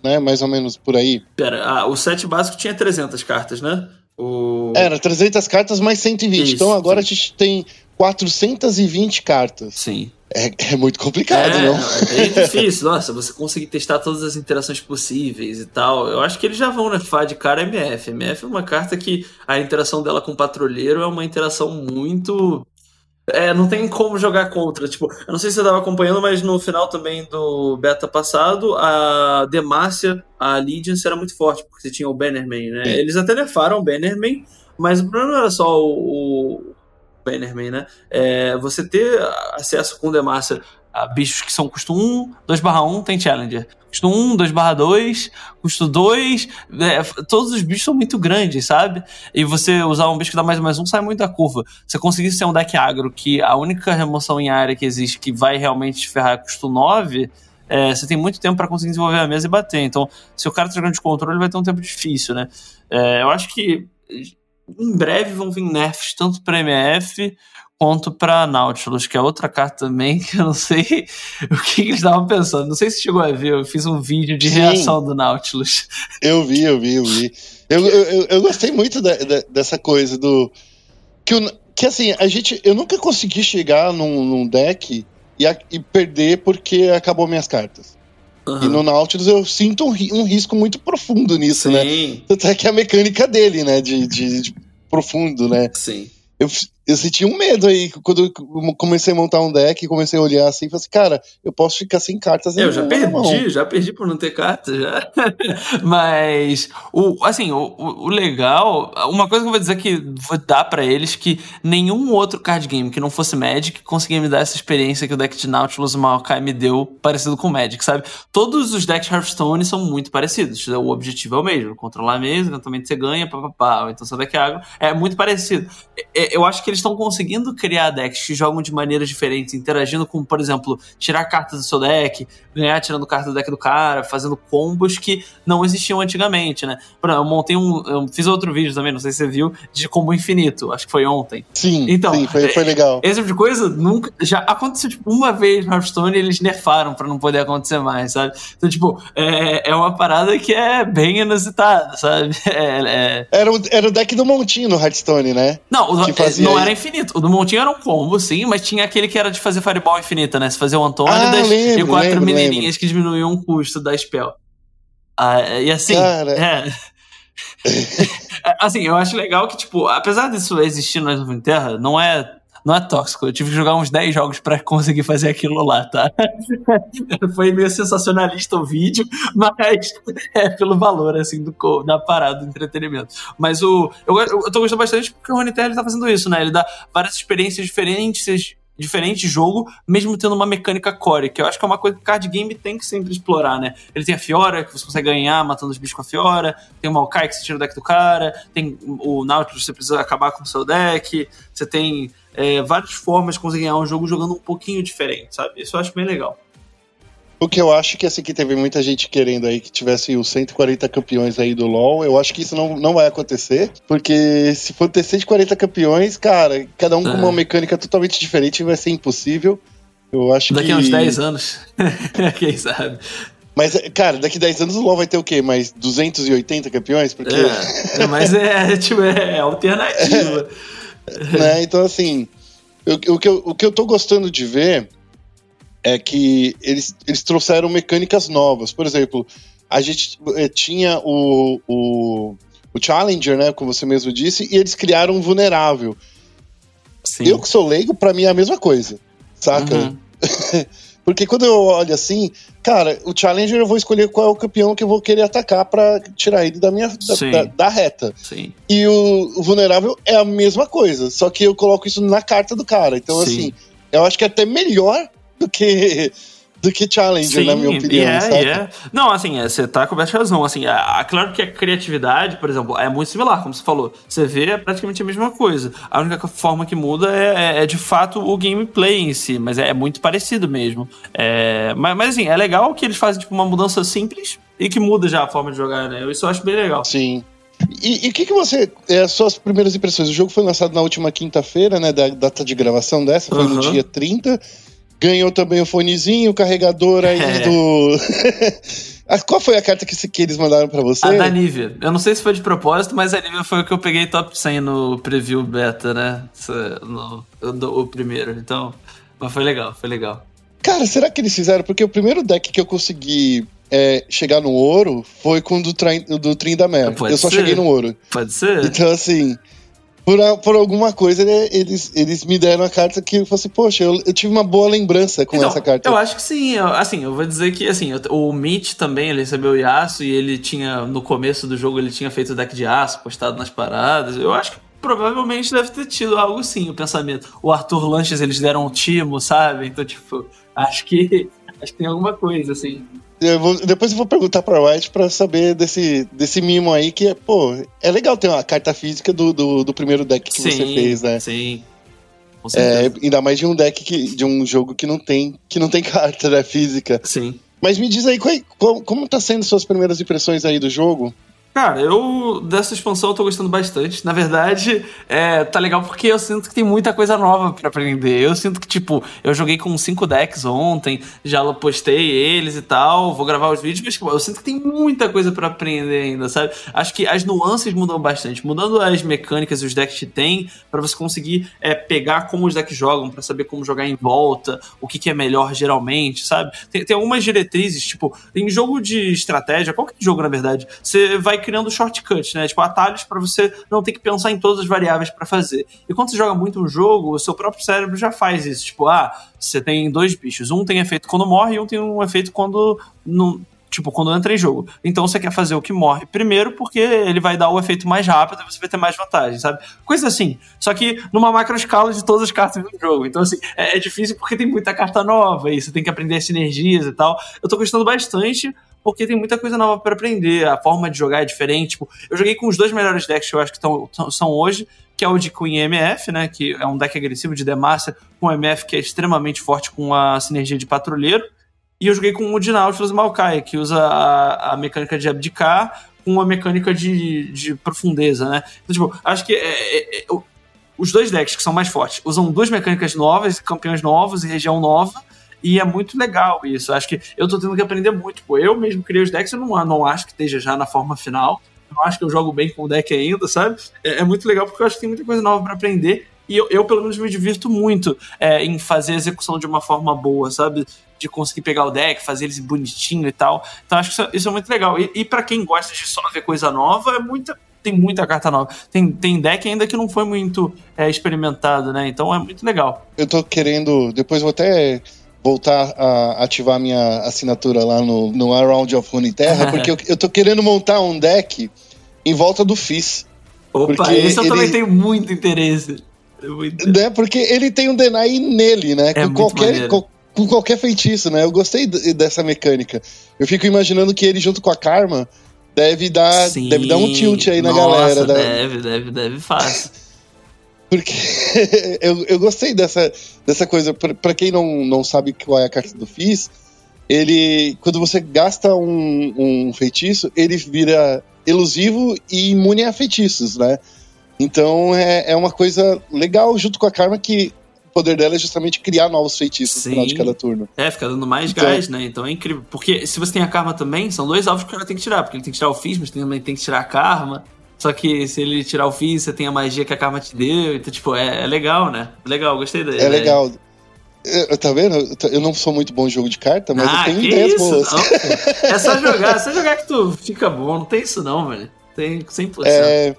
Né? Mais ou menos por aí. Pera, ah, o set básico tinha 300 cartas, né? O... Era 300 cartas mais 120. Isso, então agora sim. a gente tem 420 cartas. Sim. É, é muito complicado, é, não? É difícil. Nossa, você conseguir testar todas as interações possíveis e tal. Eu acho que eles já vão nerfar de cara MF. MF é uma carta que a interação dela com o patrulheiro é uma interação muito é, não tem como jogar contra. Tipo, eu não sei se você estava acompanhando, mas no final também do beta passado, a Demacia, a Allegiance era muito forte, porque você tinha o Bannerman, né? Eles até nerfaram o Bannerman, mas o problema não era só o, o Bannerman, né? É, você ter acesso com o Demacia bichos que são custo 1, 2 barra 1 tem Challenger. Custo 1, 2 barra 2, custo 2. É, todos os bichos são muito grandes, sabe? E você usar um bicho que dá mais ou mais um sai muito da curva. Você conseguir ser um deck agro que a única remoção em área que existe que vai realmente te ferrar é custo 9. É, você tem muito tempo para conseguir desenvolver a mesa e bater. Então, se o cara trocando de controle, vai ter um tempo difícil, né? É, eu acho que em breve vão vir nerfs tanto para MF ponto para Nautilus, que é outra carta também, que eu não sei o que, eles estavam pensando. Não sei se chegou a ver, eu fiz um vídeo de Sim. reação do Nautilus. Eu vi, eu vi, eu vi. Eu, eu, eu gostei muito da, da, dessa coisa do. Que, que assim, a gente. Eu nunca consegui chegar num, num deck e, a, e, perder porque acabou minhas cartas. Uhum. E no Nautilus eu sinto um, um risco muito profundo nisso, né? Sim. né? Tanto é que é a mecânica dele, né? de, de, de profundo, né? Sim eu, eu senti um medo aí quando eu comecei a montar um deck, comecei a olhar assim e falei assim, cara, eu posso ficar sem cartas Eu já perdi, mão. já perdi por não ter cartas, já. Mas, o, assim, o, o legal, uma coisa que eu vou dizer que vou dar para eles que nenhum outro card game que não fosse Magic conseguia me dar essa experiência que o deck de Nautilus Maokai me deu parecido com Magic, sabe? Todos os decks Hearthstone são muito parecidos, o objetivo é o mesmo, controlar a mesa, eventualmente você ganha, papapá, então seu deck é agro, é muito parecido. Eu acho que eles estão conseguindo criar decks que jogam de maneiras diferentes, interagindo com, por exemplo, tirar cartas do seu deck, ganhar tirando carta do deck do cara, fazendo combos que não existiam antigamente, né? Eu montei um. Eu fiz outro vídeo também, não sei se você viu, de combo infinito, acho que foi ontem. Sim, então, sim, foi, foi legal. Esse tipo de coisa nunca. Já aconteceu, tipo, uma vez no Hearthstone e eles nerfaram pra não poder acontecer mais, sabe? Então, tipo, é, é uma parada que é bem inusitada, sabe? É, é... Era, o, era o deck do Montinho no Hearthstone, né? Não, o, não era infinito. O do Montinho era um combo, sim, mas tinha aquele que era de fazer Fireball infinita, né? Você fazia o Antônidas ah, e quatro lembro, menininhas lembro. que diminuíam o custo da spell. Ah, e assim, Cara, é. assim, eu acho legal que, tipo, apesar disso existir Ice Terra, não é não é tóxico. Eu tive que jogar uns 10 jogos para conseguir fazer aquilo lá, tá? Foi meio sensacionalista o vídeo, mas é pelo valor, assim, do, da parada do entretenimento. Mas o. Eu, eu tô gostando bastante porque o Rony tá fazendo isso, né? Ele dá várias experiências diferentes diferente jogo, mesmo tendo uma mecânica core, que eu acho que é uma coisa que o card game tem que sempre explorar, né? Ele tem a Fiora, que você consegue ganhar matando os bichos com a Fiora, tem o Maokai que você tira o deck do cara, tem o Nautilus que você precisa acabar com o seu deck, você tem é, várias formas de conseguir ganhar um jogo jogando um pouquinho diferente, sabe? Isso eu acho bem legal. O que eu acho que assim que teve muita gente querendo aí que tivesse os 140 campeões aí do LoL, eu acho que isso não, não vai acontecer, porque se for ter 140 campeões, cara, cada um é. com uma mecânica totalmente diferente vai ser impossível. Eu acho daqui que... a uns 10 anos, quem sabe. Mas, cara, daqui a 10 anos o LoL vai ter o quê? Mais 280 campeões? Porque... É, mas é, tipo, é alternativa. Né? Então, assim, o, o, que eu, o que eu tô gostando de ver é que eles, eles trouxeram mecânicas novas. Por exemplo, a gente eh, tinha o, o, o Challenger, né, como você mesmo disse, e eles criaram um vulnerável. Sim. Eu que sou leigo, para mim é a mesma coisa, saca? Uhum. Porque quando eu olho assim, cara, o Challenger eu vou escolher qual é o campeão que eu vou querer atacar para tirar ele da minha da, da, da, reta. Sim. E o, o, vulnerável é a mesma coisa, só que eu coloco isso na carta do cara. Então, Sim. assim, eu acho que é até melhor do que do que Challenger, Sim, na minha opinião. Yeah, sabe? Yeah. Não, assim, é, você tá com a razão. Assim, é, claro que a criatividade, por exemplo, é muito similar, como você falou. Você vê é praticamente a mesma coisa. A única forma que muda é, é, é de fato o gameplay em si, mas é, muito parecido mesmo. É, mas, mas, assim, é legal que eles fazem tipo, uma mudança simples e que muda já a forma de jogar, né? Isso eu acho bem legal. Sim. E o que, que você. É, as suas primeiras impressões? O jogo foi lançado na última quinta-feira, né? Da data de gravação dessa, foi uhum. no dia 30. Ganhou também o fonezinho, o carregador aí é. do. Qual foi a carta que, que eles mandaram para você? A da Nivea. Eu não sei se foi de propósito, mas a Nivea foi o que eu peguei top 100 no preview beta, né? No, no, o primeiro. Então, mas foi legal, foi legal. Cara, será que eles fizeram? Porque o primeiro deck que eu consegui é, chegar no ouro foi com o do, do Tryndamere. Eu só ser. cheguei no ouro. Pode ser. Então, assim, por, por alguma coisa, né, eles, eles me deram a carta que eu falei assim, poxa, eu, eu tive uma boa lembrança com então, essa carta. Eu acho que sim, eu, assim, eu vou dizer que assim, o Mitch também, ele recebeu o Yasuo e ele tinha, no começo do jogo, ele tinha feito o deck de aço, postado nas paradas. Eu acho que provavelmente deve ter tido algo sim, o pensamento. O Arthur Lanches, eles deram um timo, sabe? Então, tipo, acho que acho que tem alguma coisa, assim. Eu vou, depois eu vou perguntar pra White pra saber desse, desse mimo aí, que é, pô, é legal ter uma carta física do, do, do primeiro deck que sim, você fez, né? Sim. É, ainda mais de um deck que, de um jogo que não tem que não tem carta né, física. Sim. Mas me diz aí, qual, como tá sendo suas primeiras impressões aí do jogo? Cara, eu dessa expansão eu tô gostando bastante. Na verdade, é, tá legal porque eu sinto que tem muita coisa nova para aprender. Eu sinto que, tipo, eu joguei com cinco decks ontem, já postei eles e tal, vou gravar os vídeos, mas tipo, eu sinto que tem muita coisa para aprender ainda, sabe? Acho que as nuances mudam bastante, mudando as mecânicas e os decks que tem, para você conseguir é, pegar como os decks jogam, para saber como jogar em volta, o que, que é melhor geralmente, sabe? Tem, tem algumas diretrizes, tipo, em jogo de estratégia, qualquer jogo na verdade, você vai criando shortcuts, né? Tipo, atalhos para você não ter que pensar em todas as variáveis para fazer. E quando você joga muito um jogo, o seu próprio cérebro já faz isso. Tipo, ah, você tem dois bichos. Um tem efeito quando morre e um tem um efeito quando não tipo, quando entra em jogo. Então você quer fazer o que morre primeiro, porque ele vai dar o efeito mais rápido e você vai ter mais vantagem, sabe? Coisa assim. Só que numa macro escala de todas as cartas do jogo. Então, assim, é, é, difícil porque tem muita carta nova e você tem que aprender sinergias e tal. Eu tô gostando bastante porque tem muita coisa nova para aprender, a forma de jogar é diferente. Tipo, eu joguei com os dois melhores decks que eu acho que tão, são hoje, que é o de Queen MF, né, que é um deck agressivo de Demacia, com MF que é extremamente forte com a sinergia de patrulheiro, e eu joguei com o de Nautilus Maokai, que usa a, a mecânica de abdicar com uma mecânica de, de profundeza, né? Então, tipo, acho que é, é, é, os dois decks que são mais fortes usam duas mecânicas novas, campeões novos e região nova, e é muito legal isso. Acho que eu tô tendo que aprender muito. Pô, eu mesmo criei os decks, eu não, não acho que esteja já na forma final. Eu acho que eu jogo bem com o deck ainda, sabe? É, é muito legal porque eu acho que tem muita coisa nova para aprender. E eu, eu pelo menos, me divirto muito é, em fazer a execução de uma forma boa, sabe? De conseguir pegar o deck, fazer eles bonitinho e tal. Então acho que isso, isso é muito legal. E, e para quem gosta de só ver coisa nova, é muita, tem muita carta nova. Tem, tem deck ainda que não foi muito é, experimentado, né? Então é muito legal. Eu tô querendo. Depois vou até voltar a ativar minha assinatura lá no, no Around of Runeterra, porque eu, eu tô querendo montar um deck em volta do Fizz. Opa, porque esse eu ele... também tenho muito interesse. Muito... Né? Porque ele tem um deny nele, né? É com, qualquer, com, com, qualquer feitiço, né? Eu gostei dessa mecânica. Eu fico imaginando que ele, junto com a Karma, deve dar, deve dar um tilt aí na Nossa, galera. Deve, né? deve, deve, fácil. Porque eu, eu gostei dessa, dessa coisa. para quem não, não sabe qual é a carta do Fizz, ele. Quando você gasta um, um feitiço, ele vira elusivo e imune a feitiços, né? Então é, é uma coisa legal junto com a Karma que o poder dela é justamente criar novos feitiços Sim. no final de cada turno. É, fica dando mais então, gás, né? Então é incrível. Porque se você tem a Karma também, são dois alvos que o cara tem que tirar. Porque ele tem que tirar o Fizz, mas também tem que tirar a Karma. Só que se ele tirar o Fizz, você tem a magia que a Karma te deu. Então, tipo, é, é legal, né? Legal, gostei dele. É legal. Eu, tá vendo? Eu não sou muito bom em jogo de carta, mas ah, eu tenho ideias isso? boas. Não, é só jogar, é só jogar que tu fica bom. Não tem isso não, velho. Tem 100%. É,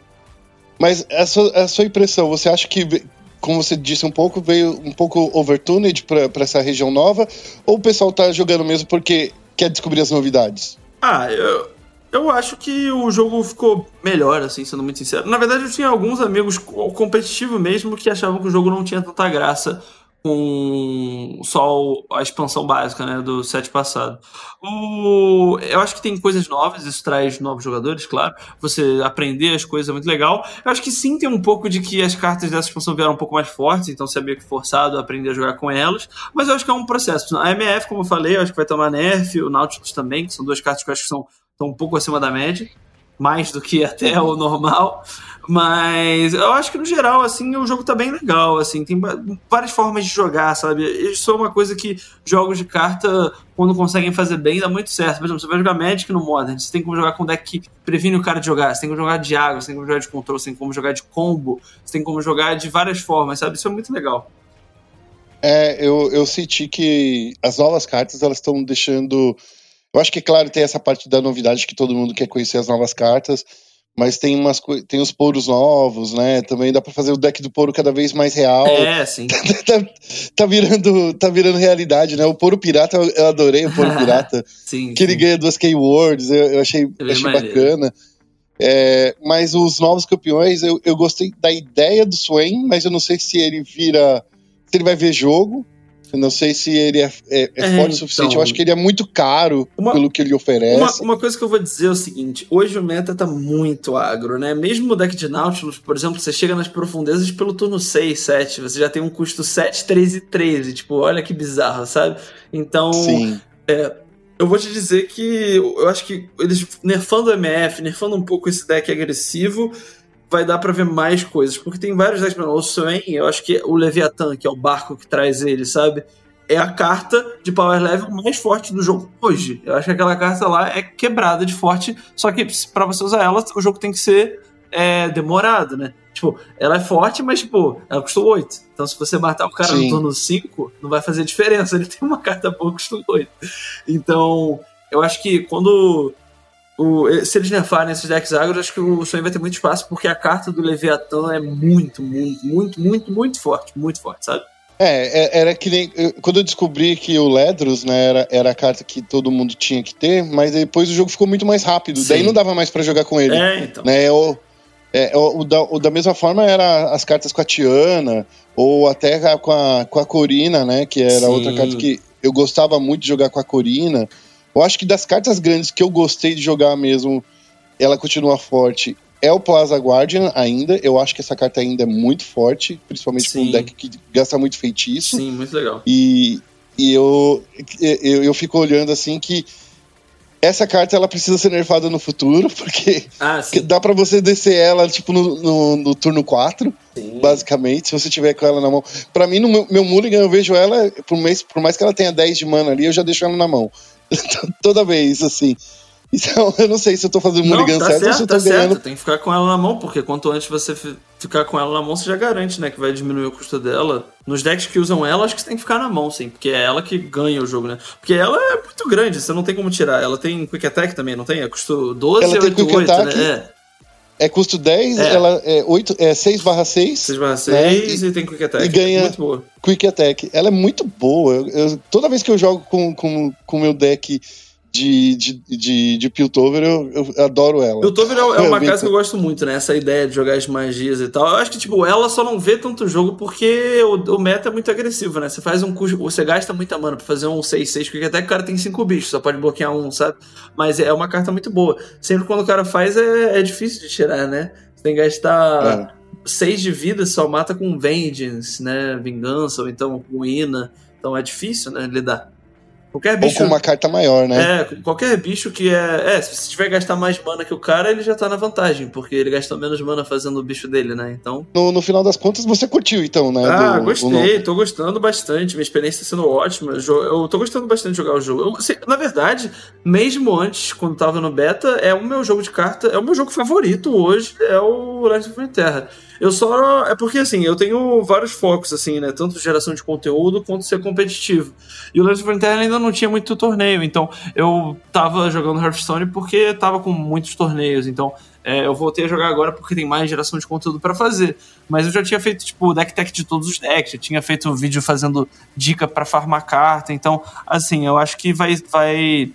mas a sua, a sua impressão, você acha que, como você disse um pouco, veio um pouco overtuned para essa região nova? Ou o pessoal tá jogando mesmo porque quer descobrir as novidades? Ah, eu, eu acho que o jogo ficou melhor, assim, sendo muito sincero. Na verdade, eu tinha alguns amigos competitivos mesmo que achavam que o jogo não tinha tanta graça com só a expansão básica né, do set passado. O, eu acho que tem coisas novas, isso traz novos jogadores, claro. Você aprender as coisas é muito legal. Eu acho que sim, tem um pouco de que as cartas dessa expansão vieram um pouco mais fortes, então você é meio que forçado a aprender a jogar com elas. Mas eu acho que é um processo. A MF, como eu falei, eu acho que vai tomar nerf, o Nautilus também, que são duas cartas que eu acho que são, estão um pouco acima da média mais do que até o normal. Mas eu acho que no geral, assim, o jogo tá bem legal, assim, tem várias formas de jogar, sabe? Isso é uma coisa que jogos de carta, quando conseguem fazer bem, dá muito certo. Por exemplo, você vai jogar Magic no Modern, você tem como jogar com deck que previne o cara de jogar, você tem como jogar de água, você tem como jogar de controle, você tem como jogar de combo, você tem como jogar de várias formas, sabe? Isso é muito legal. É, eu, eu senti que as novas cartas, elas estão deixando... Eu acho que, claro, tem essa parte da novidade que todo mundo quer conhecer as novas cartas, mas tem umas tem os poros novos, né? Também dá para fazer o deck do poro cada vez mais real. É, sim. tá, tá, virando, tá virando realidade, né? O poro pirata, eu adorei o poro pirata. sim. Que sim. ele ganha duas keywords, eu, eu achei, eu achei bacana. É, mas os novos campeões, eu, eu gostei da ideia do Swain, mas eu não sei se ele vira. Se ele vai ver jogo. Eu não sei se ele é, é, é, é forte o suficiente. Então, eu acho que ele é muito caro uma, pelo que ele oferece. Uma, uma, coisa que eu vou dizer é o seguinte: hoje o meta tá muito agro, né? Mesmo o deck de Nautilus, por exemplo, você chega nas profundezas pelo turno 6, 7, você já tem um custo 7, 3 e 13. Tipo, olha que bizarro, sabe? Então. Sim. É, eu vou te dizer que eu acho que eles nerfando o MF, nerfando um pouco esse deck agressivo, vai dar para ver mais coisas, porque tem vários decks, o Swain, eu acho que o Leviathan, que é o barco que traz ele, sabe? É a carta de power level mais forte do jogo hoje. Eu acho que aquela carta lá é quebrada de forte, só que para você usar ela, o jogo tem que ser é, demorado, né? Tipo, ela é forte, mas, tipo, ela custou 8. Então, se você matar o cara Sim. no turno 5, não vai fazer diferença. Ele tem uma carta boa que custou 8. Então, eu acho que quando o, se eles nerfarem esses decks agros, acho que o Swain vai ter muito espaço, porque a carta do Leviathan é muito, muito, muito, muito, muito forte. Muito forte, sabe? É, é era que nem. Quando eu descobri que o Ledros, né, era, era a carta que todo mundo tinha que ter, mas depois o jogo ficou muito mais rápido. Sim. Daí não dava mais para jogar com ele. É, então. Né, o, é, o, o, da, o, da, mesma forma era as cartas com a Tiana, ou até com a, com a Corina, né? Que era Sim. outra carta que eu gostava muito de jogar com a Corina. Eu acho que das cartas grandes que eu gostei de jogar mesmo, ela continua forte. É o Plaza Guardian ainda. Eu acho que essa carta ainda é muito forte, principalmente com um deck que gasta muito feitiço. Sim, muito legal. E, e eu, eu, eu fico olhando assim que essa carta ela precisa ser nerfada no futuro, porque ah, dá para você descer ela tipo no, no, no turno 4, sim. basicamente, se você tiver com ela na mão. Para mim, no meu, meu Mulligan, eu vejo ela, por mais, por mais que ela tenha 10 de mana ali, eu já deixo ela na mão. Toda vez, assim. Então, eu não sei se eu tô fazendo mulligan tá certo, ou se eu tô tá ganhando. Certo. Tem que ficar com ela na mão, porque quanto antes você ficar com ela na mão, você já garante, né, que vai diminuir o custo dela. Nos decks que usam ela, acho que você tem que ficar na mão, sim, porque é ela que ganha o jogo, né? Porque ela é muito grande, você não tem como tirar. Ela tem Quick Attack também, não tem? É custo 12 ela 8, tem Quick 8, Attack, né? É. é custo 10, É. ela é, 8, é 6 barra 6. 6 barra 6 né? e, tem Quick Attack. e ganha- Muito boa. Quick Attack. Ela é muito boa. Eu- eu- toda vez que eu jogo com o com, com o meu deck de, de, de, de Piltover, eu, eu adoro ela. O Tover é, é uma casa que eu gosto muito, né? Essa ideia de jogar as magias e tal. Eu acho que, tipo, ela só não vê tanto jogo porque o, o meta é muito agressivo, né? Você faz um custo. Você gasta muita mana pra fazer um 6-6, porque até que o cara tem 5 bichos, só pode bloquear um, sabe? Mas é uma carta muito boa. Sempre quando o cara faz é, é difícil de tirar, né? Você tem que gastar. É. 6 de vida só mata com Vengeance, né? Vingança, ou então ruína. Então é difícil, né? Lidar. Qualquer Ou bicho. com uma carta maior, né? É, qualquer bicho que é. É, se você tiver gastar mais mana que o cara, ele já tá na vantagem, porque ele gastou menos mana fazendo o bicho dele, né? Então. No, no final das contas, você curtiu, então, né? Ah, do- gostei, novo. tô gostando bastante. Minha experiência tá sendo ótima. Eu tô gostando bastante de jogar o jogo. Eu, sei- na verdade, mesmo antes, quando tava no beta, é o meu jogo de carta, é o meu jogo favorito hoje, é o Legend of Terra. Eu só. É porque assim, eu tenho vários focos, assim, né? Tanto geração de conteúdo quanto ser competitivo. E o Legend of Terra ainda não tinha muito torneio, então eu tava jogando Hearthstone porque tava com muitos torneios, então. é, eu voltei a jogar agora porque tem mais geração de conteúdo pra fazer. Mas eu já tinha feito, tipo, deck tech de todos os decks. Eu tinha feito um vídeo fazendo dica pra farmar carta. Então, assim, eu acho que vai. vai...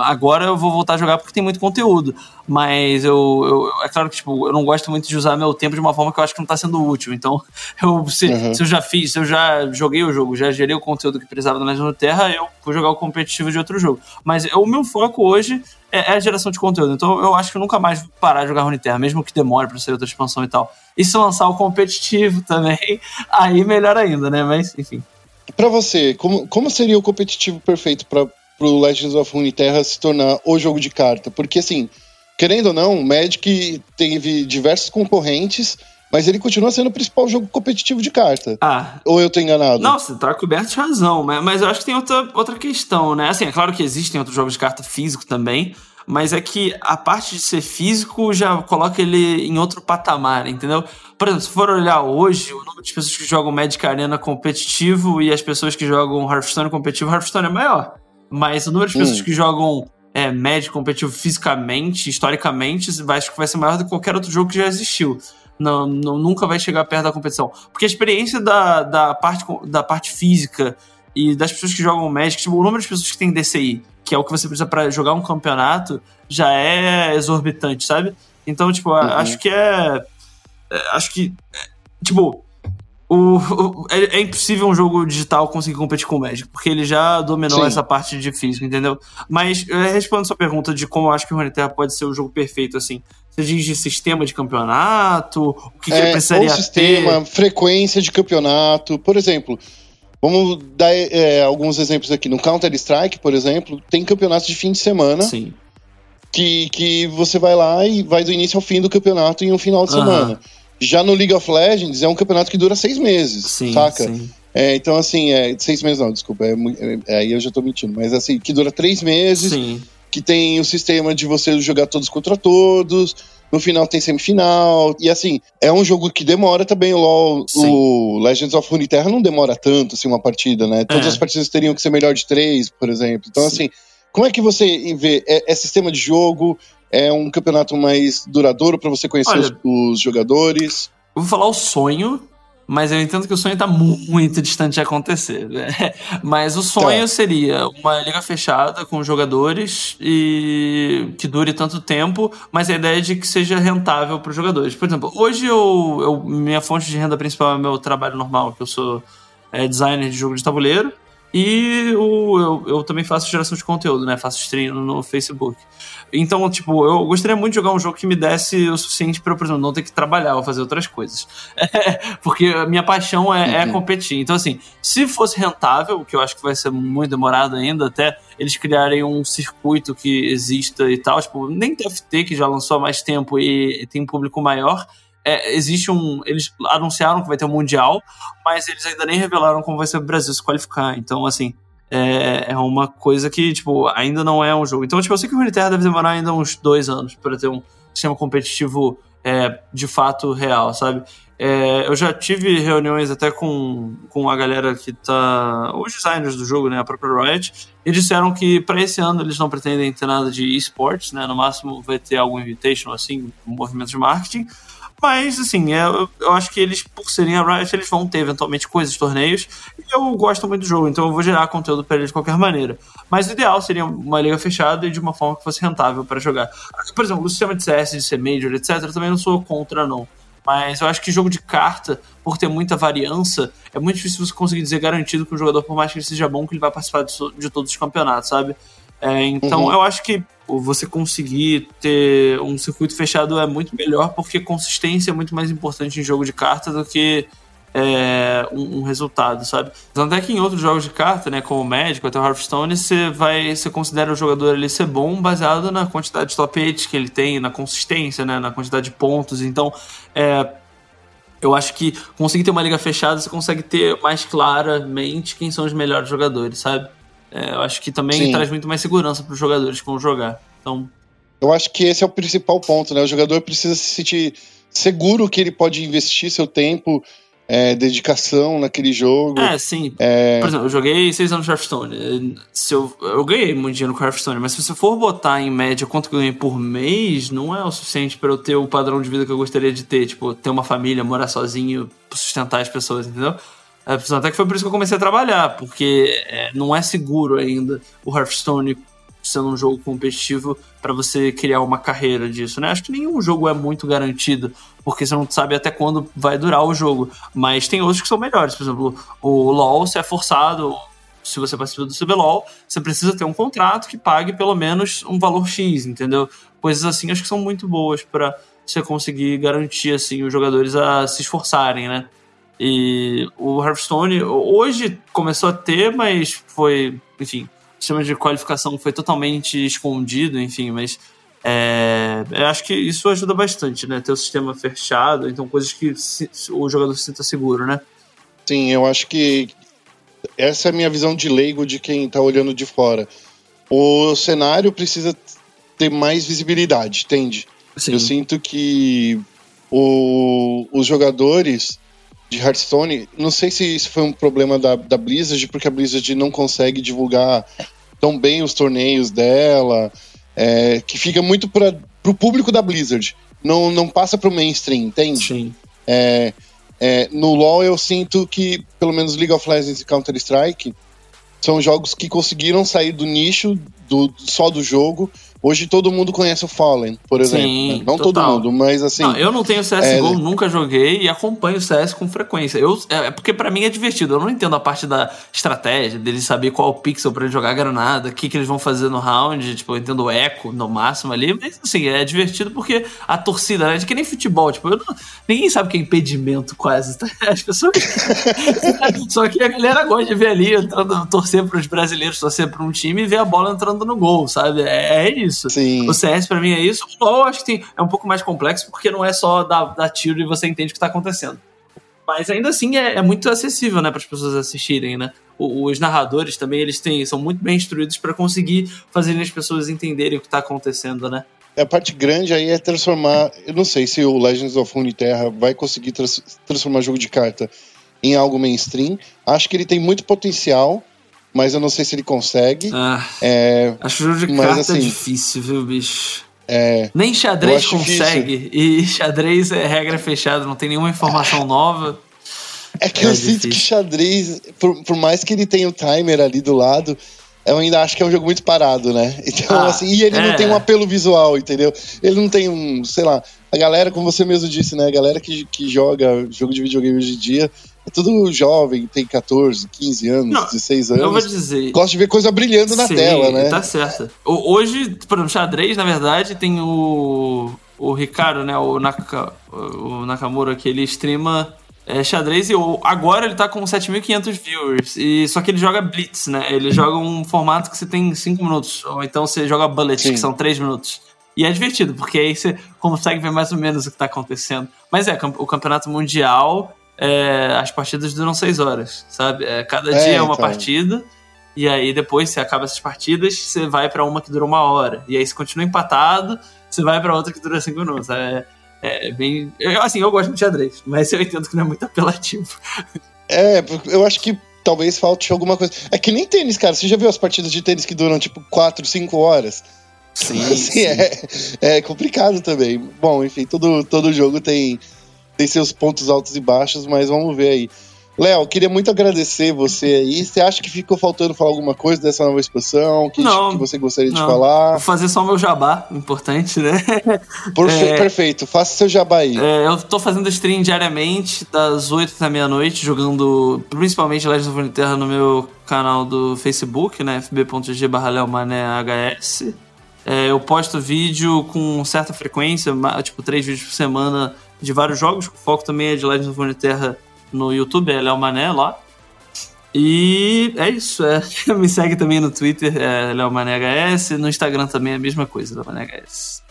Agora eu vou voltar a jogar porque tem muito conteúdo. Mas eu, eu- É claro que, tipo, eu não gosto muito de usar meu tempo de uma forma que eu acho que não tá sendo útil. Então, eu, se, Uhum. se eu já fiz, se eu já joguei o jogo, já gerei o conteúdo que precisava do Legend of Terra, eu vou jogar o competitivo de outro jogo. Mas o meu foco hoje é, é a geração de conteúdo. Então eu acho que eu nunca mais vou parar de jogar Runeterra, mesmo que demore pra sair outra expansão e tal. E se lançar o competitivo também, aí melhor ainda, né? Mas, enfim. Pra você, como, como seria o competitivo perfeito para pro Legends of Runeterra se tornar o jogo de carta? Porque, assim, querendo ou não, o Magic teve diversos concorrentes, mas ele continua sendo o principal jogo competitivo de carta. Ah, Ou eu tô enganado? Não, você tá coberto de razão, mas, mas eu acho que tem outra, outra questão, né? Assim, é claro que existem outros jogos de carta físico também, mas é que a parte de ser físico já coloca ele em outro patamar, entendeu? Por exemplo, se for olhar hoje, o número de pessoas que jogam Magic Arena competitivo e as pessoas que jogam Hearthstone competitivo, Hearthstone é maior. Mas o número de pessoas Hum. que jogam é, Magic competitivo fisicamente, historicamente, acho que vai ser maior do que qualquer outro jogo que já existiu não, não- nunca vai chegar perto da competição. Porque a experiência da, da, parte, da parte física e das pessoas que jogam Magic, tipo, o número de pessoas que tem DCI, que é o que você precisa pra jogar um campeonato, já é exorbitante, sabe? Então, tipo, Uhum. acho que é. é, Acho que. é, Tipo. O, o- é, é impossível um jogo digital conseguir competir com o Magic, porque ele já dominou Sim. essa parte de físico, entendeu? Mas é, respondendo sua pergunta de como eu acho que o Runeterra pode ser o jogo perfeito, assim. Você diz de sistema de campeonato, o que, que ele É, precisaria sistema, ter? frequência de campeonato. Por exemplo, vamos dar é, alguns exemplos aqui. No Counter-Strike, por exemplo, tem campeonatos de fim de semana Sim. que, que você vai lá e vai do início ao fim do campeonato em um final de Aham. semana. Já no League of Legends é um campeonato que dura seis meses, Sim, saca? sim. É, então, assim, é, seis meses não, desculpa, é, é- é, aí eu já tô mentindo, mas assim, que dura três meses, Sim. que tem o sistema de você jogar todos contra todos, no final tem semifinal, e assim, é um jogo que demora também, o LoL, Sim. o Legends of Runeterra não demora tanto, assim, uma partida, né? Todas É. as partidas teriam que ser melhor de três, por exemplo. Então, Sim. assim, como é que você vê? É, é sistema de jogo? É um campeonato mais duradouro para você conhecer Olha- os, os jogadores? Eu vou falar o sonho, mas eu entendo que o sonho tá muito distante de acontecer. né? Mas o sonho Tá. seria uma liga fechada com jogadores e que dure tanto tempo, mas a ideia é de que seja rentável para os jogadores. Por exemplo, hoje eu, eu- minha fonte de renda principal é meu trabalho normal, que eu sou é, designer de jogo de tabuleiro. E o, eu, eu também faço geração de conteúdo, né? Faço stream no Facebook. Então, tipo, eu gostaria muito de jogar um jogo que me desse o suficiente pra eu, por exemplo, não ter que trabalhar ou fazer outras coisas. Porque a minha paixão é, é competir. Então, assim, se fosse rentável, que eu acho que vai ser muito demorado ainda, até eles criarem um circuito que exista e tal, tipo, nem TFT, que já lançou há mais tempo e tem um público maior, é, existe um. Eles anunciaram que vai ter um Mundial, mas eles ainda nem revelaram como vai ser o Brasil se qualificar. Então, assim, é, é uma coisa que, tipo, ainda não é um jogo. Então, tipo, eu sei que o Runeterra deve demorar ainda uns dois anos para ter um sistema competitivo é, de fato real, sabe? É, eu já tive reuniões até com, com a galera que tá. os designers do jogo, né? A própria Riot. E disseram que para esse ano eles não pretendem ter nada de esportes, né? No máximo vai ter algum invitation, assim, um movimento de marketing. Mas, assim, é, eu, eu acho que eles, por serem a Riot, eles vão ter eventualmente coisas, torneios. E eu gosto muito do jogo, então eu vou gerar conteúdo para eles de qualquer maneira. Mas o ideal seria uma liga fechada e de uma forma que fosse rentável para jogar. Por exemplo, o sistema de CS, de ser Major, etc., eu também não sou contra, não. Mas eu acho que jogo de carta, por ter muita variança, é muito difícil você conseguir dizer garantido que o jogador, por mais que ele seja bom, que ele vai participar de, de todos os campeonatos, sabe? É, então uhum. eu acho que você conseguir ter um circuito fechado é muito melhor, porque consistência é muito mais importante em jogo de carta do que é, um, um, resultado, sabe? Tanto é que em outros jogos de carta, né, como o Magic, até o Hearthstone, você vai, você considera o jogador ali ser bom baseado na quantidade de top 8 que ele tem, na consistência, né, na quantidade de pontos. Então, é, eu acho que conseguir ter uma liga fechada, você consegue ter mais claramente quem são os melhores jogadores, sabe? É, eu acho que também Sim. traz muito mais segurança para os jogadores que vão jogar. Então, eu acho que esse é o principal ponto, né? O jogador precisa se sentir seguro que ele pode investir seu tempo, é, dedicação naquele jogo. É, sim. É... Por exemplo, eu joguei seis anos de Hearthstone. Se eu, eu ganhei muito dinheiro com Hearthstone, mas se você for botar em média quanto que eu ganhei por mês, não é o suficiente para eu ter o padrão de vida que eu gostaria de ter. Tipo, ter uma família, morar sozinho, sustentar as pessoas, entendeu? Até que foi por isso que eu comecei a trabalhar, porque é, não é seguro ainda o Hearthstone sendo um jogo competitivo para você criar uma carreira disso, né? Acho que nenhum jogo é muito garantido, porque você não sabe até quando vai durar o jogo. Mas tem outros que são melhores. Por exemplo, o LoL, se é forçado, se você participa do CBLOL, você precisa ter um contrato que pague pelo menos um valor X, entendeu? Coisas assim acho que são muito boas para você conseguir garantir assim os jogadores a se esforçarem, né? E o Hearthstone hoje começou a ter, mas foi, enfim, o sistema de qualificação foi totalmente escondido, enfim, mas é, eu acho que isso ajuda bastante, né? Ter o sistema fechado, então coisas que se, o jogador se sinta seguro, né? Sim, eu acho que essa é a minha visão de leigo de quem tá olhando de fora. O cenário precisa ter mais visibilidade, entende? Sim. Eu sinto que o, os jogadores de Hearthstone. Não sei se isso foi um problema da, da Blizzard, porque a Blizzard não consegue divulgar tão bem os torneios dela, é, que fica muito para o público da Blizzard. Não, não passa para o mainstream, entende? Sim. É, é, no LoL eu sinto que, pelo menos League of Legends e Counter-Strike, são jogos que conseguiram sair do nicho do, só do jogo Hoje todo mundo conhece o Fallen, por exemplo. Sim, né? Não total. todo mundo, mas assim. Não, eu não tenho CSGO, é... nunca joguei e acompanho o CS com frequência. Eu, é, é porque para mim é divertido. Eu não entendo a parte da estratégia, deles saber qual pixel para jogar granada, o que, que eles vão fazer no round. Tipo, eu entendo o eco no máximo ali. Mas assim, é divertido porque a torcida, né? É que nem futebol. Tipo, não, ninguém sabe o que é impedimento quase. Tá? As pessoas. Só que a galera gosta de ver ali, entrando, torcer pros brasileiros, torcer pra um time e ver a bola entrando no gol, sabe? É, é isso isso. Sim. O CS para mim é isso. O LoL acho que tem, é um pouco mais complexo porque não é só dar, dar tiro e você entende o que tá acontecendo. Mas ainda assim é, é muito acessível, né, para as pessoas assistirem, né? os narradores também eles têm, são muito bem instruídos para conseguir fazer as pessoas entenderem o que está acontecendo, né? A parte grande aí é transformar. Eu não sei se o Legends of Runeterra vai conseguir trans, transformar jogo de carta em algo mainstream. Acho que ele tem muito potencial mas eu não sei se ele consegue. Ah, é, acho jogo de mas, carta assim, difícil, viu, bicho? É, Nem xadrez consegue. Difícil. E xadrez é regra fechada, não tem nenhuma informação nova. É que é eu difícil. sinto que xadrez, por, por mais que ele tenha o timer ali do lado, eu ainda acho que é um jogo muito parado, né? Então, ah, assim, e ele é. não tem um apelo visual, entendeu? Ele não tem um, sei lá, a galera, como você mesmo disse, né? A galera que, que joga jogo de videogame hoje em dia é tudo jovem, tem 14, 15 anos, não, 16 anos. Eu vou dizer. Gosta de ver coisa brilhando na Sim, tela, né? Tá certo. Hoje, por exemplo, xadrez, na verdade, tem o. O Ricardo, né? O, Naka, o Nakamura, que ele streama é, xadrez e agora ele tá com 7.500 viewers. E, só que ele joga Blitz, né? Ele joga um formato que você tem 5 minutos. Ou então você joga Bullet, Sim. que são 3 minutos. E é divertido, porque aí você consegue ver mais ou menos o que tá acontecendo. Mas é, o campeonato mundial é, as partidas duram seis horas, sabe? É, cada é, dia é uma então. partida. E aí depois você acaba essas partidas, você vai para uma que dura uma hora. E aí você continua empatado, você vai para outra que dura cinco minutos. É, é bem. Eu, assim, eu gosto de xadrez, mas eu entendo que não é muito apelativo. É, eu acho que talvez falte alguma coisa. É que nem tênis, cara. Você já viu as partidas de tênis que duram tipo 4, 5 horas? Sim, assim, sim. É, é complicado também. Bom, enfim, todo, todo jogo tem, tem seus pontos altos e baixos, mas vamos ver aí. Léo, queria muito agradecer você aí. Você acha que ficou faltando falar alguma coisa dessa nova expansão? Que, Não, que você gostaria de não. falar? Vou fazer só meu jabá, importante, né? Perfe- É. Perfeito, faça seu jabá aí. É, eu tô fazendo stream diariamente, das 8 da meia-noite, jogando principalmente Legends of Runeterra no meu canal do Facebook, né? fb.g barra. É, eu posto vídeo com certa frequência, tipo três vídeos por semana de vários jogos. O foco também é de Legends of Runeterra no YouTube, é Léo Mané lá. E é isso, é. me segue também no Twitter, é Léo Mané HS, no Instagram também é a mesma coisa, Léo Mané HS.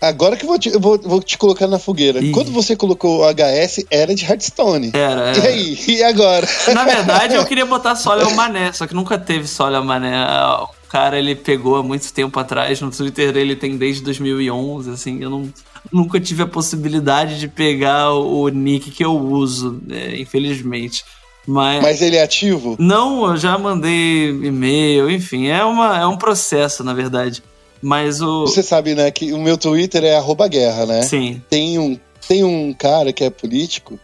Agora que eu vou te, eu vou, vou te colocar na fogueira. Ih. Quando você colocou o HS, era de Hearthstone. Era, E era. aí? E agora? Na verdade, eu queria botar só Léo Mané, só que nunca teve só Léo Mané. O cara, ele pegou há muito tempo atrás, no Twitter dele tem desde 2011, assim, eu não, nunca tive a possibilidade de pegar o, nick que eu uso, né, infelizmente. Mas, Mas ele é ativo? não, eu já mandei e-mail, enfim, é, uma, é um processo, na verdade. Mas o... Você sabe, né, que o meu Twitter é arroba guerra, né? Sim, Tem um, tem um cara que é político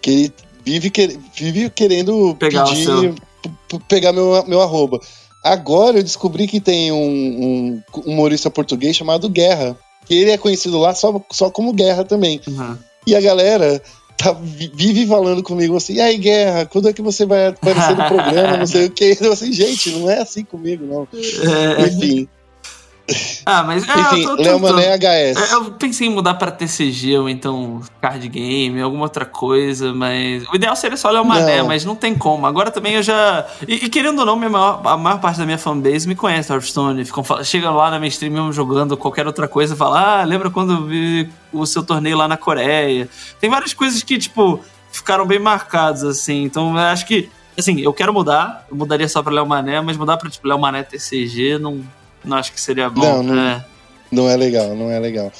que ele vive, que- vive querendo Pegar pedir, pegar meu, meu arroba. Agora eu descobri que tem um, um humorista português chamado Guerra. Que ele é conhecido lá só, só como Guerra também. uhum. E a galera tá, vi- vive falando comigo assim, e aí, Guerra, quando é que você vai aparecer no programa? Não sei o que. Eu assim, gente, não é assim comigo, não. É, Enfim, ah, mas é, enfim, eu tô Léo. Mané HS. É, Eu pensei em mudar pra TCG ou então card game, alguma outra coisa, mas. O ideal seria só Léo Mané, Não. mas não tem como. Agora também eu já. E, e querendo ou não, maior- a maior parte da minha fanbase me conhece Hearthstone. Ficam, fal- chega lá na minha stream mesmo jogando qualquer outra coisa e fala: Ah, lembra quando eu vi o seu torneio lá na Coreia? Tem várias coisas que, tipo, ficaram bem marcadas, assim. Então eu acho que. Assim, eu quero mudar, eu mudaria só pra Léo Mané, mas mudar pra tipo Léo Mané TCG não, não acho que seria bom. Não, não- É. Não é legal, não é legal.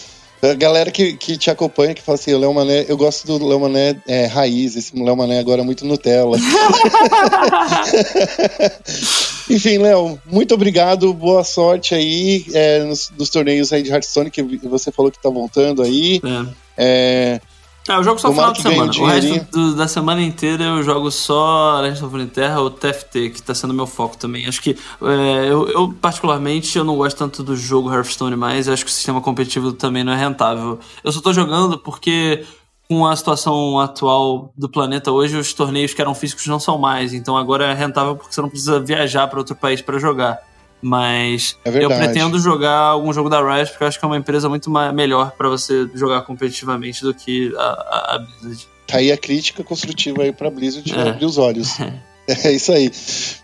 A galera que, que te acompanha, que fala assim, o Léo Mané, eu gosto do Léo Mané é, raiz, esse Léo Mané agora é muito Nutella. Enfim, Léo, muito obrigado, boa sorte aí é, nos, nos torneios aí de Hearthstone, que você falou que tá voltando aí. é. É, eu jogo só Tomara final de semana. o resto do- da semana inteira eu jogo só Legends of Runeterra ou TFT, que tá sendo meu foco também. Acho que é, eu, eu, particularmente, eu não gosto tanto do jogo Hearthstone mais. Eu acho que o sistema competitivo também não é rentável. Eu só tô jogando porque com a situação atual do planeta hoje, os torneios que eram físicos não são mais. Então agora é rentável porque você não precisa viajar para outro país para jogar. Mas É eu pretendo jogar algum jogo da Riot porque eu acho que é uma empresa muito melhor para você jogar competitivamente do que a, a, a Blizzard. tá aí a crítica construtiva aí pra Blizzard É. abrir os olhos. É isso aí.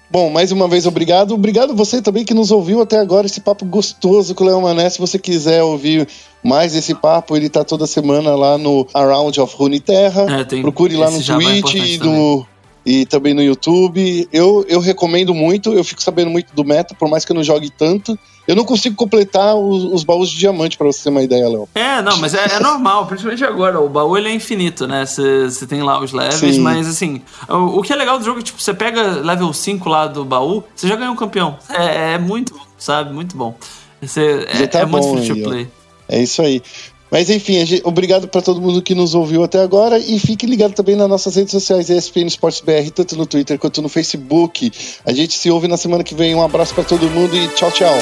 Bom, mais uma vez, obrigado. Obrigado você também que nos ouviu até agora, esse papo gostoso com o Léo Mané. Se você quiser ouvir mais esse papo, ele tá toda semana lá no Around of Runeterra. É, tem Procure lá no jabá Twitch e, no, e também no YouTube. Eu, eu recomendo muito, eu fico sabendo muito do meta, por mais que eu não jogue tanto. Eu não consigo completar os, os baús de diamante, pra você ter uma ideia, Léo. É, não, mas é, é normal, principalmente agora. O baú ele é infinito, né? Você tem lá os levels, Sim. mas assim, o, o que é legal do jogo é tipo, você pega level 5 lá do baú, você já ganhou um campeão. É, é muito sabe? Muito bom. Você, é, tá é muito bom free to play. É isso aí. Mas enfim, gente- obrigado para todo mundo que nos ouviu até agora e fique ligado também nas nossas redes sociais ESPN Esportes BR, tanto no Twitter quanto no Facebook. A gente se ouve na semana que vem. Um abraço para todo mundo e tchau, tchau.